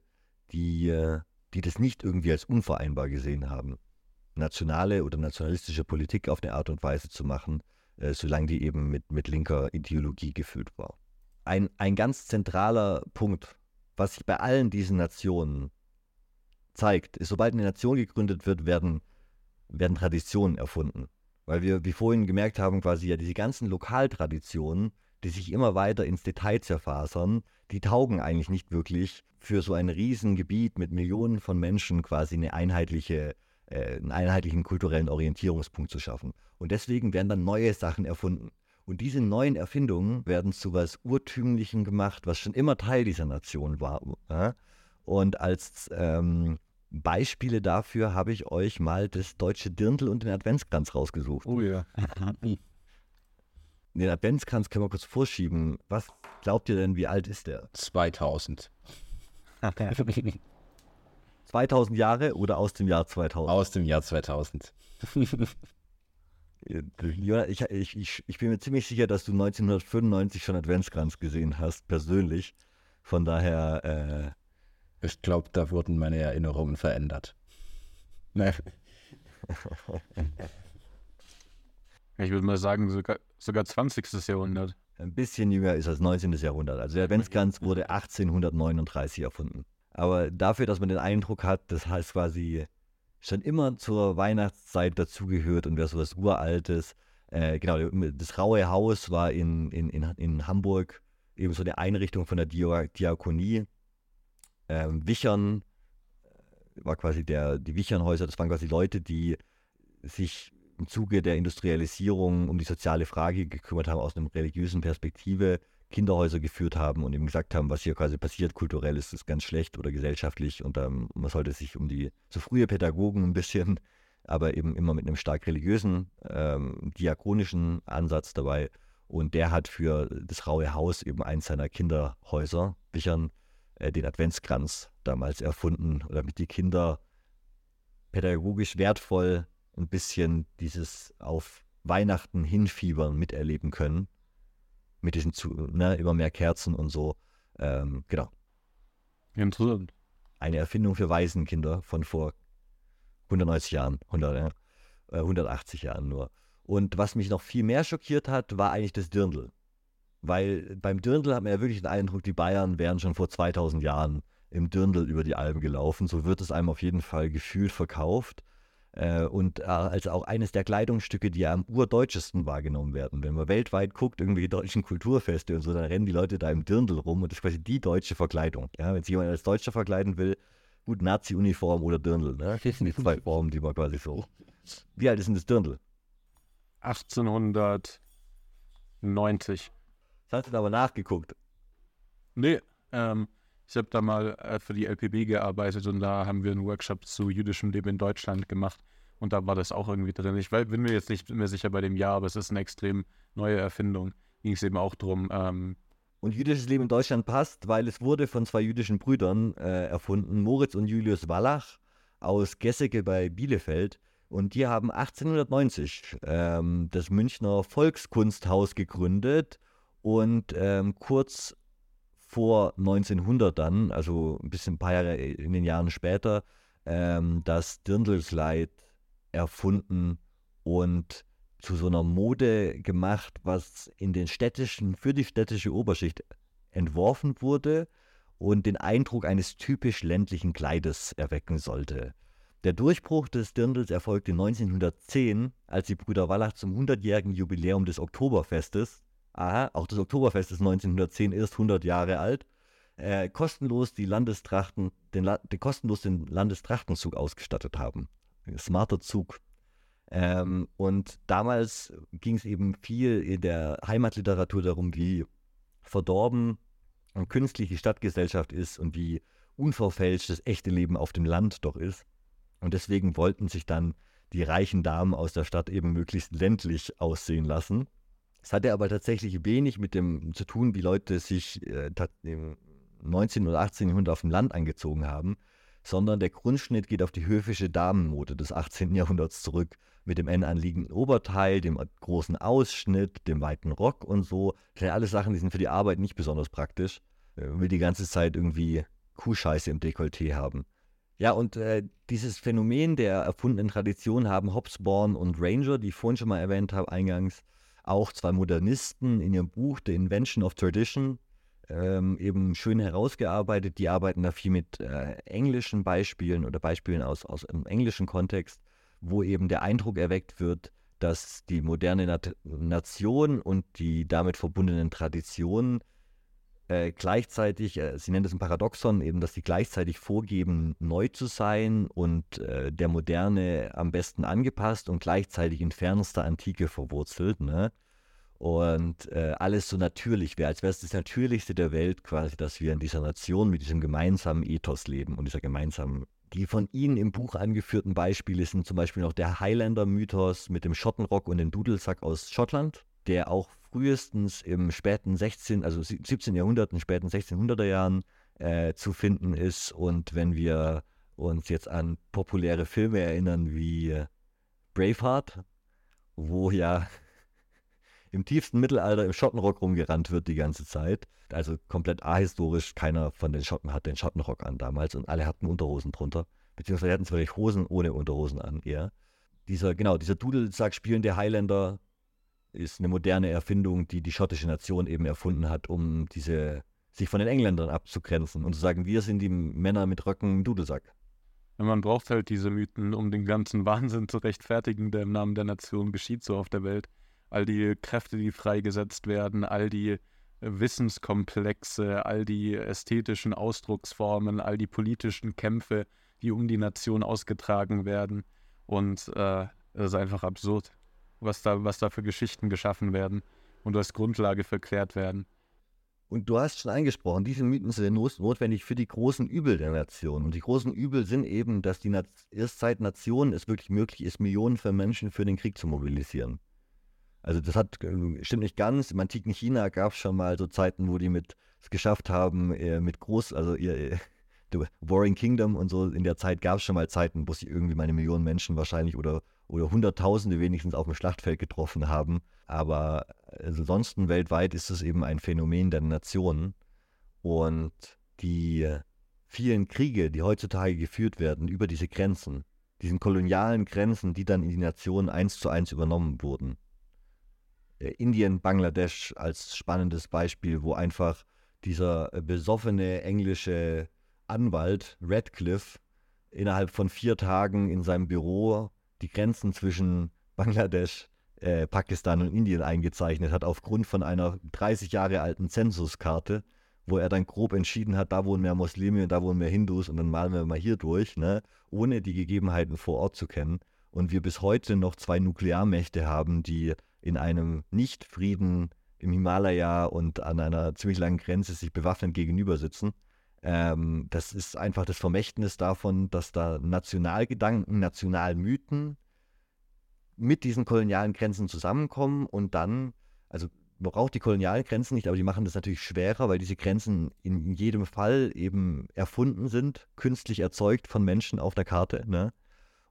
die, äh, die das nicht irgendwie als unvereinbar gesehen haben, nationale oder nationalistische Politik auf eine Art und Weise zu machen, äh, solange die eben mit, mit linker Ideologie gefüllt war. Ein, ein ganz zentraler Punkt, was sich bei allen diesen Nationen zeigt, ist, sobald eine Nation gegründet wird, werden, werden Traditionen erfunden. Weil wir, wie vorhin gemerkt haben, quasi ja diese ganzen Lokaltraditionen, die sich immer weiter ins Detail zerfasern, die taugen eigentlich nicht wirklich für so ein Riesengebiet mit Millionen von Menschen quasi eine einheitliche, einen einheitlichen kulturellen Orientierungspunkt zu schaffen. Und deswegen werden dann neue Sachen erfunden. Und diese neuen Erfindungen werden zu was Urtümlichem gemacht, was schon immer Teil dieser Nation war. Und als ähm, Beispiele dafür habe ich euch mal das deutsche Dirndl und den Adventskranz rausgesucht. Oh ja. Den Adventskranz können wir kurz vorschieben. Was glaubt ihr denn, wie alt ist der? 2000. 2000 Jahre oder aus dem Jahr 2000? Aus dem Jahr 2000. ich, ich, ich, ich bin mir ziemlich sicher, dass du 1995 schon Adventskranz gesehen hast, persönlich. Von daher. Äh, ich glaube, da wurden meine Erinnerungen verändert. Nee. ich würde mal sagen, sogar, sogar 20. Jahrhundert. Ein bisschen jünger ist als 19. Jahrhundert. Also der Adventskranz wurde 1839 erfunden. Aber dafür, dass man den Eindruck hat, das heißt quasi schon immer zur Weihnachtszeit dazugehört und wäre so was Uraltes. Äh, genau, das Raue Haus war in, in, in, in Hamburg eben so eine Einrichtung von der Diakonie ähm, Wichern äh, war quasi der, die Wichernhäuser, das waren quasi Leute, die sich im Zuge der Industrialisierung um die soziale Frage gekümmert haben, aus einer religiösen Perspektive Kinderhäuser geführt haben und eben gesagt haben, was hier quasi passiert, kulturell ist es ganz schlecht oder gesellschaftlich und ähm, man sollte sich um die so frühe Pädagogen ein bisschen, aber eben immer mit einem stark religiösen, ähm, diakonischen Ansatz dabei. Und der hat für das Raue Haus eben eins seiner Kinderhäuser, Wichern, äh, den Adventskranz damals erfunden, damit die Kinder pädagogisch wertvoll ein bisschen dieses auf Weihnachten hinfiebern miterleben können. Mit diesen zu, ne, immer mehr Kerzen und so. Ähm, genau. Interessant. Eine Erfindung für Waisenkinder von vor 190 Jahren, 100, äh, 180 Jahren nur. Und was mich noch viel mehr schockiert hat, war eigentlich das Dirndl. Weil beim Dirndl hat man ja wirklich den Eindruck, die Bayern wären schon vor 2000 Jahren im Dirndl über die Alben gelaufen. So wird es einem auf jeden Fall gefühlt verkauft. Äh, und äh, also auch eines der Kleidungsstücke, die ja am urdeutschesten wahrgenommen werden. Wenn man weltweit guckt, irgendwie deutschen Kulturfeste und so, dann rennen die Leute da im Dirndl rum und das ist quasi die deutsche Verkleidung. Ja, wenn sich jemand als Deutscher verkleiden will, gut, Nazi-Uniform oder Dirndl. Ne? Das sind die zwei Formen, die man quasi so. Wie alt ist denn das Dirndl? 1890. Das hast du aber nachgeguckt. Nee, ähm, ich habe da mal äh, für die LPB gearbeitet und da haben wir einen Workshop zu jüdischem Leben in Deutschland gemacht. Und da war das auch irgendwie drin. Ich bin mir jetzt nicht mehr sicher bei dem Jahr, aber es ist eine extrem neue Erfindung. Ging es eben auch drum. Ähm, und jüdisches Leben in Deutschland passt, weil es wurde von zwei jüdischen Brüdern äh, erfunden, Moritz und Julius Wallach aus Gesseke bei Bielefeld. Und die haben 1890 ähm, das Münchner Volkskunsthaus gegründet und ähm, kurz vor 1900 dann, also ein bisschen ein paar Jahre in den Jahren später, ähm, das Dirndlkleid erfunden und zu so einer Mode gemacht, was in den städtischen, für die städtische Oberschicht entworfen wurde und den Eindruck eines typisch ländlichen Kleides erwecken sollte. Der Durchbruch des Dirndls erfolgte 1910, als die Brüder Wallach zum 100-jährigen Jubiläum des Oktoberfestes aha, auch das Oktoberfest ist 1910 erst 100 Jahre alt, äh, kostenlos die Landestrachten, den, den, kostenlos den Landestrachtenzug ausgestattet haben. Smarter Zug. Ähm, und damals ging es eben viel in der Heimatliteratur darum, wie verdorben und künstlich die Stadtgesellschaft ist und wie unverfälscht das echte Leben auf dem Land doch ist. Und deswegen wollten sich dann die reichen Damen aus der Stadt eben möglichst ländlich aussehen lassen. Es hatte aber tatsächlich wenig mit dem zu tun, wie Leute sich äh, im 19. oder 18. Jahrhundert auf dem Land angezogen haben, sondern der Grundschnitt geht auf die höfische Damenmode des 18. Jahrhunderts zurück, mit dem N anliegenden Oberteil, dem großen Ausschnitt, dem weiten Rock und so. Das sind alles Sachen, die sind für die Arbeit nicht besonders praktisch. Man will die ganze Zeit irgendwie Kuhscheiße im Dekolleté haben. Ja, und äh, dieses Phänomen der erfundenen Tradition haben Hobsbawm und Ranger, die ich vorhin schon mal erwähnt habe, eingangs, auch zwei Modernisten in ihrem Buch The Invention of Tradition ähm, eben schön herausgearbeitet. Die arbeiten da viel mit äh, englischen Beispielen oder Beispielen aus, aus einem englischen Kontext, wo eben der Eindruck erweckt wird, dass die moderne Nat Nation und die damit verbundenen Traditionen äh, gleichzeitig, äh, sie nennt es ein Paradoxon, eben, dass sie gleichzeitig vorgeben, neu zu sein und äh, der Moderne am besten angepasst und gleichzeitig in fernster Antike verwurzelt. Ne? Und äh, alles so natürlich wäre, als wäre es das Natürlichste der Welt quasi, dass wir in dieser Nation mit diesem gemeinsamen Ethos leben und dieser gemeinsamen die von Ihnen im Buch angeführten Beispiele sind zum Beispiel noch der Highlander-Mythos mit dem Schottenrock und dem Dudelsack aus Schottland, der auch frühestens im späten 16., also 17. Jahrhundert, in späten 1600er Jahren äh, zu finden ist. Und wenn wir uns jetzt an populäre Filme erinnern wie Braveheart, wo ja im tiefsten Mittelalter im Schottenrock rumgerannt wird die ganze Zeit. Also komplett ahistorisch. Keiner von den Schotten hat den Schottenrock an damals und alle hatten Unterhosen drunter. Beziehungsweise hatten zwar Hosen ohne Unterhosen an, eher. Dieser, genau, dieser Dudelsack spielende Highlander ist eine moderne Erfindung, die die schottische Nation eben erfunden hat, um diese, sich von den Engländern abzugrenzen und zu sagen, wir sind die Männer mit Röcken im Dudelsack. Man braucht halt diese Mythen, um den ganzen Wahnsinn zu rechtfertigen, der im Namen der Nation geschieht so auf der Welt. All die Kräfte, die freigesetzt werden, all die Wissenskomplexe, all die ästhetischen Ausdrucksformen, all die politischen Kämpfe, die um die Nation ausgetragen werden. Und äh, das ist einfach absurd was da, was da für Geschichten geschaffen werden und als Grundlage verklärt werden. Und du hast schon angesprochen, diese Mythen sind notwendig für die großen Übel der Nation. Und die großen Übel sind eben, dass die erst seit Nationen es wirklich möglich ist, Millionen von Menschen für den Krieg zu mobilisieren. Also das hat äh, stimmt nicht ganz. Im antiken China gab es schon mal so Zeiten, wo die mit es geschafft haben, äh, mit groß, also ihr, äh, The Warring Kingdom und so, in der Zeit gab es schon mal Zeiten, wo sie irgendwie mal eine Million Menschen wahrscheinlich oder oder Hunderttausende wenigstens auf dem Schlachtfeld getroffen haben. Aber ansonsten weltweit ist es eben ein Phänomen der Nationen. Und die vielen Kriege, die heutzutage geführt werden über diese Grenzen, diesen kolonialen Grenzen, die dann in die Nationen eins zu eins übernommen wurden. Äh, Indien, Bangladesch als spannendes Beispiel, wo einfach dieser besoffene englische Anwalt Radcliffe innerhalb von vier Tagen in seinem Büro die Grenzen zwischen Bangladesch, äh, Pakistan und Indien eingezeichnet hat, aufgrund von einer 30 Jahre alten Zensuskarte, wo er dann grob entschieden hat, da wohnen mehr Muslime und da wohnen mehr Hindus und dann malen wir mal hier durch, ne, ohne die Gegebenheiten vor Ort zu kennen. Und wir bis heute noch zwei Nuklearmächte haben, die in einem Nicht-Frieden im Himalaya und an einer ziemlich langen Grenze sich bewaffnet gegenüber sitzen. Ähm, das ist einfach das Vermächtnis davon, dass da Nationalgedanken, Nationalmythen mit diesen kolonialen Grenzen zusammenkommen und dann, also man braucht die kolonialen Grenzen nicht, aber die machen das natürlich schwerer, weil diese Grenzen in jedem Fall eben erfunden sind, künstlich erzeugt von Menschen auf der Karte. Ne?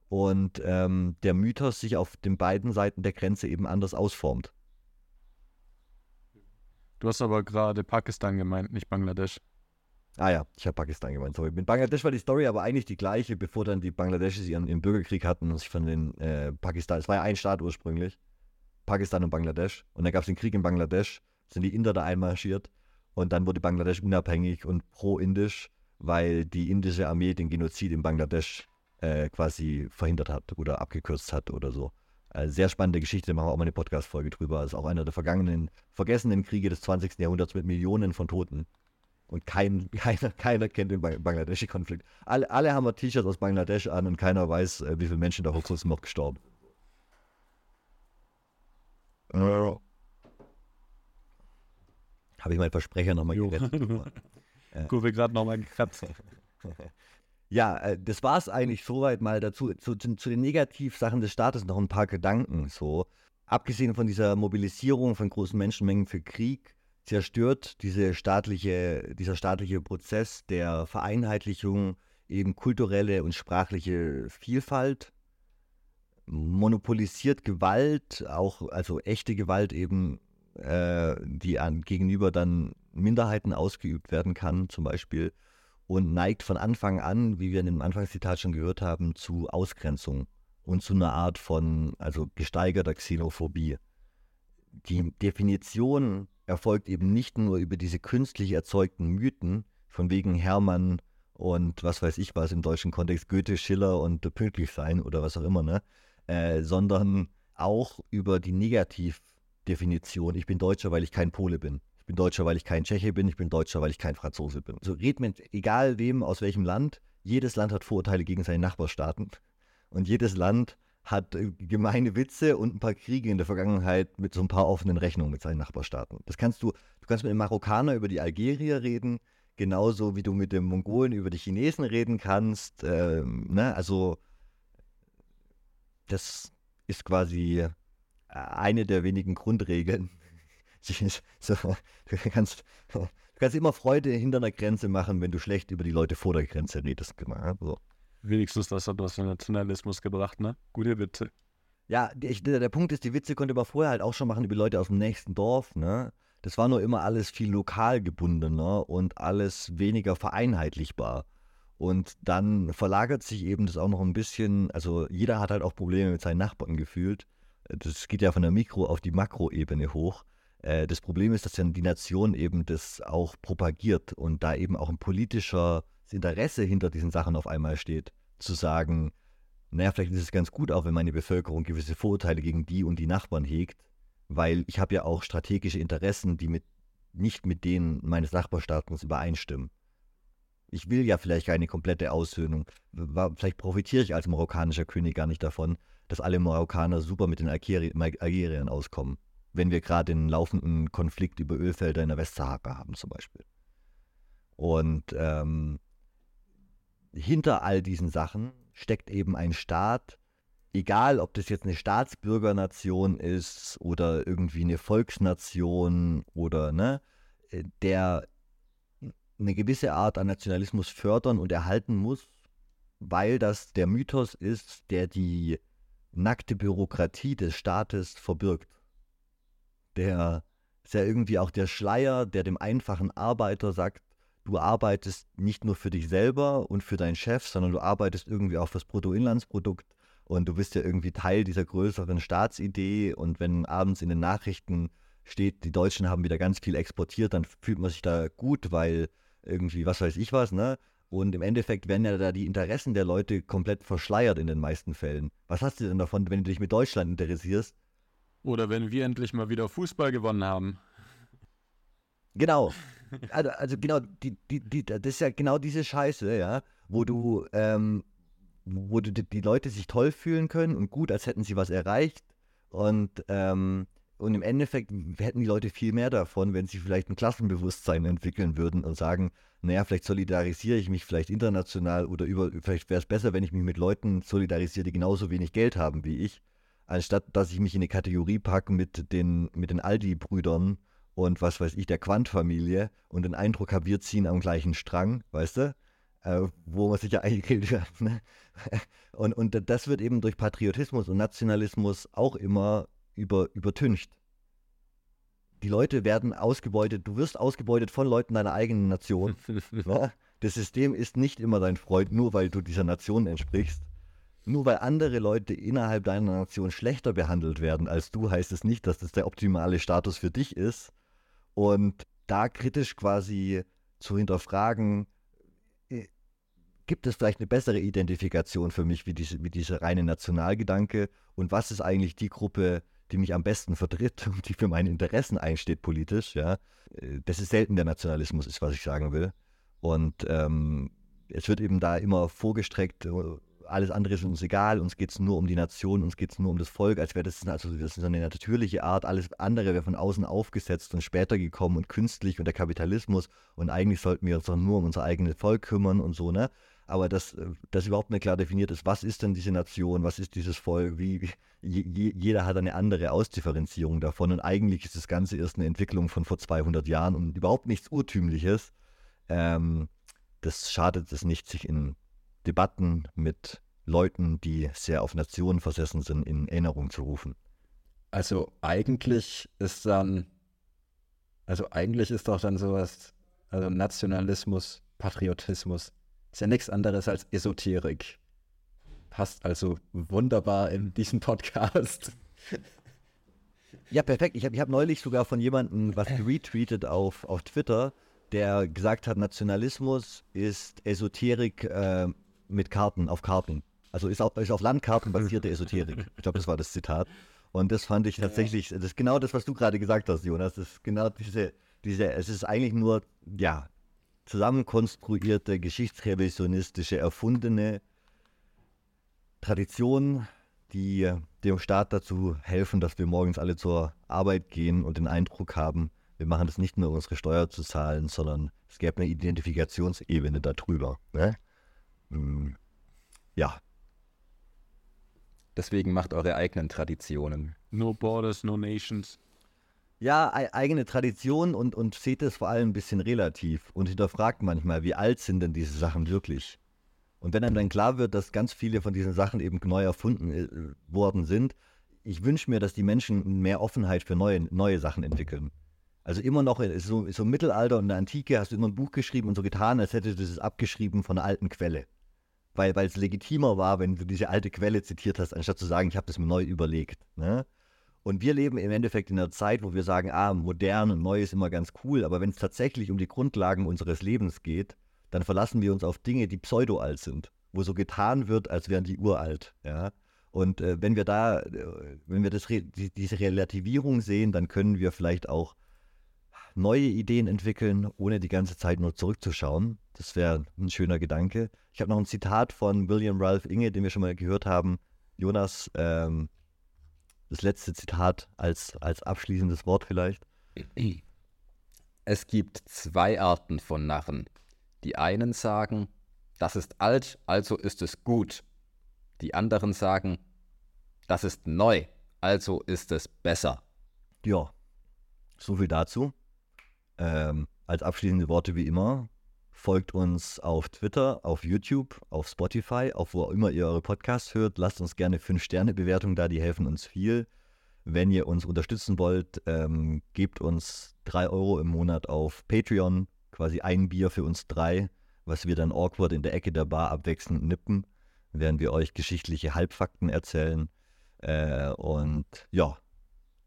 Und ähm, der Mythos sich auf den beiden Seiten der Grenze eben anders ausformt. Du hast aber gerade Pakistan gemeint, nicht Bangladesch. Ah ja, ich habe Pakistan gemeint. Sorry. Mit Bangladesch war die Story aber eigentlich die gleiche, bevor dann die Bangladeschis ihren, ihren Bürgerkrieg hatten und sich von den äh, Pakistan, es war ja ein Staat ursprünglich, Pakistan und Bangladesch. Und dann gab es den Krieg in Bangladesch, sind die Inder da einmarschiert und dann wurde Bangladesch unabhängig und pro-indisch, weil die indische Armee den Genozid in Bangladesch äh, quasi verhindert hat oder abgekürzt hat oder so. Äh, sehr spannende Geschichte, machen wir auch mal eine Podcast-Folge drüber. Das ist auch einer der vergangenen, vergessenen Kriege des 20. Jahrhunderts mit Millionen von Toten. Und kein, keiner, keiner kennt den bangladeschi Konflikt. Alle, alle haben T-Shirts aus Bangladesch an und keiner weiß, äh, wie viele Menschen da noch gestorben. Habe ich meinen Versprecher nochmal gerettet. Kurve gerade nochmal gekratzt. Ja, äh, das war es eigentlich soweit mal dazu. Zu, zu, zu, den Negativsachen des Staates noch ein paar Gedanken. So, abgesehen von dieser Mobilisierung von großen Menschenmengen für Krieg, zerstört diese staatliche, dieser staatliche Prozess der Vereinheitlichung eben kulturelle und sprachliche Vielfalt, monopolisiert Gewalt, auch also echte Gewalt eben, äh, die an, gegenüber dann Minderheiten ausgeübt werden kann, zum Beispiel, und neigt von Anfang an, wie wir in dem Anfangszitat schon gehört haben, zu Ausgrenzung und zu einer Art von, also gesteigerter Xenophobie. Die Definition erfolgt eben nicht nur über diese künstlich erzeugten Mythen, von wegen Hermann und was weiß ich was im deutschen Kontext, Goethe, Schiller und pünktlich sein oder was auch immer, ne? Äh, sondern auch über die Negativdefinition, ich bin Deutscher, weil ich kein Pole bin. Ich bin Deutscher, weil ich kein Tscheche bin. Ich bin Deutscher, weil ich kein Franzose bin. So redet man, egal wem, aus welchem Land, jedes Land hat Vorurteile gegen seine Nachbarstaaten. Und jedes Land hat äh, gemeine Witze und ein paar Kriege in der Vergangenheit mit so ein paar offenen Rechnungen mit seinen Nachbarstaaten. Das kannst du, du kannst mit dem Marokkaner über die Algerier reden, genauso wie du mit dem Mongolen über die Chinesen reden kannst. Ähm, ne? Also das ist quasi äh, eine der wenigen Grundregeln. so, du, kannst, du kannst immer Freude hinter einer Grenze machen, wenn du schlecht über die Leute vor der Grenze redest. Genau. So. Wenigstens das hat was für Nationalismus gebracht, ne? Gute Witze. Ja, der, der Punkt ist, die Witze konnte man vorher halt auch schon machen über Leute aus dem nächsten Dorf, ne? Das war nur immer alles viel lokal gebundener und alles weniger vereinheitlichbar. Und dann verlagert sich eben das auch noch ein bisschen, also jeder hat halt auch Probleme mit seinen Nachbarn gefühlt. Das geht ja von der Mikro- auf die Makroebene hoch. Äh, das Problem ist, dass dann die Nation eben das auch propagiert und da eben auch ein politischer Interesse hinter diesen Sachen auf einmal steht, zu sagen, naja, vielleicht ist es ganz gut, auch wenn meine Bevölkerung gewisse Vorurteile gegen die und die Nachbarn hegt, weil ich habe ja auch strategische Interessen, die mit, nicht mit denen meines Nachbarstaates übereinstimmen. Ich will ja vielleicht keine komplette Aushöhnung. Vielleicht profitiere ich als marokkanischer König gar nicht davon, dass alle Marokkaner super mit den Algeriern auskommen, wenn wir gerade einen laufenden Konflikt über Ölfelder in der Westsahara haben zum Beispiel. Und ähm, hinter all diesen Sachen steckt eben ein Staat, egal ob das jetzt eine Staatsbürgernation ist oder irgendwie eine Volksnation oder ne, äh, der eine gewisse Art an Nationalismus fördern und erhalten muss, weil das der Mythos ist, der die nackte Bürokratie des Staates verbirgt. Der ist ja irgendwie auch der Schleier, der dem einfachen Arbeiter sagt, du arbeitest nicht nur für dich selber und für deinen Chef, sondern du arbeitest irgendwie auch fürs Bruttoinlandsprodukt und du bist ja irgendwie Teil dieser größeren Staatsidee und wenn abends in den Nachrichten steht, die Deutschen haben wieder ganz viel exportiert, dann fühlt man sich da gut, weil irgendwie, was weiß ich was, ne? Und im Endeffekt werden ja da die Interessen der Leute komplett verschleiert in den meisten Fällen. Was hast du denn davon, wenn du dich mit Deutschland interessierst? Oder wenn wir endlich mal wieder Fußball gewonnen haben. Genau. Also, also genau, die, die, die, das ist ja genau diese Scheiße, ja, wo du, ähm, wo du die Leute sich toll fühlen können und gut, als hätten sie was erreicht. Und, ähm, und im Endeffekt hätten die Leute viel mehr davon, wenn sie vielleicht ein Klassenbewusstsein entwickeln würden und sagen, naja, vielleicht solidarisiere ich mich vielleicht international oder über, vielleicht wäre es besser, wenn ich mich mit Leuten solidarisiere, die genauso wenig Geld haben wie ich, anstatt dass ich mich in eine Kategorie packe mit den, mit den Aldi-Brüdern und was weiß ich, der Quant-Familie und den Eindruck habe, wir ziehen am gleichen Strang, weißt du? Äh, wo man sich ja eingeredet hat. Ne? Und, und das wird eben durch Patriotismus und Nationalismus auch immer über, übertüncht. Die Leute werden ausgebeutet, du wirst ausgebeutet von Leuten deiner eigenen Nation. ne? Das System ist nicht immer dein Freund, nur weil du dieser Nation entsprichst. Nur weil andere Leute innerhalb deiner Nation schlechter behandelt werden als du, heißt es nicht, dass das der optimale Status für dich ist. Und da kritisch quasi zu hinterfragen, äh, gibt es vielleicht eine bessere Identifikation für mich wie, diese, wie dieser reine Nationalgedanke und was ist eigentlich die Gruppe, die mich am besten vertritt und die für meine Interessen einsteht politisch, ja. Äh, das ist selten der Nationalismus, ist, was ich sagen will. Und ähm, es wird eben da immer vorgestreckt, äh, alles andere ist uns egal, uns geht es nur um die Nation, uns geht es nur um das Volk, als wäre das, also das ist eine natürliche Art, alles andere wäre von außen aufgesetzt und später gekommen und künstlich und der Kapitalismus und eigentlich sollten wir uns doch nur um unser eigenes Volk kümmern und so, ne? Aber dass das überhaupt nicht klar definiert ist, was ist denn diese Nation, was ist dieses Volk, wie, wie jeder hat eine andere Ausdifferenzierung davon und eigentlich ist das Ganze erst eine Entwicklung von vor 200 Jahren und überhaupt nichts Urtümliches. Ähm, das schadet es nicht, sich in Debatten mit Leuten, die sehr auf Nationen versessen sind, in Erinnerung zu rufen. Also eigentlich ist dann, also eigentlich ist doch dann sowas, also Nationalismus, Patriotismus, ist ja nichts anderes als Esoterik. Passt also wunderbar in diesen Podcast. Ja, perfekt. Ich habe ich hab neulich sogar von jemandem was retweetet auf, auf Twitter, der gesagt hat, Nationalismus ist Esoterik äh, mit Karten, auf Karten. Also ist auf, ist auf Landkarten basierte Esoterik. Ich glaube, das war das Zitat. Und das fand ich tatsächlich, das ist genau das, was du gerade gesagt hast, Jonas. Das ist genau diese, diese, es ist eigentlich nur, ja, zusammenkonstruierte, geschichtsrevisionistische, erfundene Tradition, die dem Staat dazu helfen, dass wir morgens alle zur Arbeit gehen und den Eindruck haben, wir machen das nicht nur, um unsere Steuer zu zahlen, sondern es gäbe eine Identifikationsebene darüber. Ne? Hm. Ja. Deswegen macht eure eigenen Traditionen. No Borders, no Nations. Ja, eigene Tradition und, und seht es vor allem ein bisschen relativ und hinterfragt manchmal, wie alt sind denn diese Sachen wirklich? Und wenn einem dann klar wird, dass ganz viele von diesen Sachen eben neu erfunden äh, worden sind, ich wünsche mir, dass die Menschen mehr Offenheit für neue, neue Sachen entwickeln. Also immer noch, so, so im Mittelalter und in der Antike hast du immer ein Buch geschrieben und so getan, als hättest du es abgeschrieben von einer alten Quelle. Weil es legitimer war, wenn du diese alte Quelle zitiert hast, anstatt zu sagen, ich habe das mir neu überlegt. Ne? Und wir leben im Endeffekt in einer Zeit, wo wir sagen, ah, modern und neu ist immer ganz cool, aber wenn es tatsächlich um die Grundlagen unseres Lebens geht, dann verlassen wir uns auf Dinge, die pseudo-alt sind, wo so getan wird, als wären die uralt. Ja? Und äh, wenn wir da, äh, wenn wir das, die, diese Relativierung sehen, dann können wir vielleicht auch neue Ideen entwickeln, ohne die ganze Zeit nur zurückzuschauen. Das wäre ein schöner Gedanke. Ich habe noch ein Zitat von William Ralph Inge, den wir schon mal gehört haben. Jonas, ähm, das letzte Zitat als, als abschließendes Wort vielleicht. Es gibt zwei Arten von Narren. Die einen sagen, das ist alt, also ist es gut. Die anderen sagen, das ist neu, also ist es besser. Ja, so viel dazu. Ähm, als abschließende Worte wie immer, folgt uns auf Twitter, auf YouTube, auf Spotify, auf wo auch immer ihr eure Podcasts hört. Lasst uns gerne 5-Sterne-Bewertungen da, die helfen uns viel. Wenn ihr uns unterstützen wollt, ähm, gebt uns 3 Euro im Monat auf Patreon, quasi ein Bier für uns drei, was wir dann awkward in der Ecke der Bar abwechselnd nippen, während wir euch geschichtliche Halbfakten erzählen. Äh, und ja,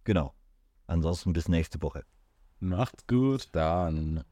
genau. Ansonsten bis nächste Woche. Macht's gut. Dann.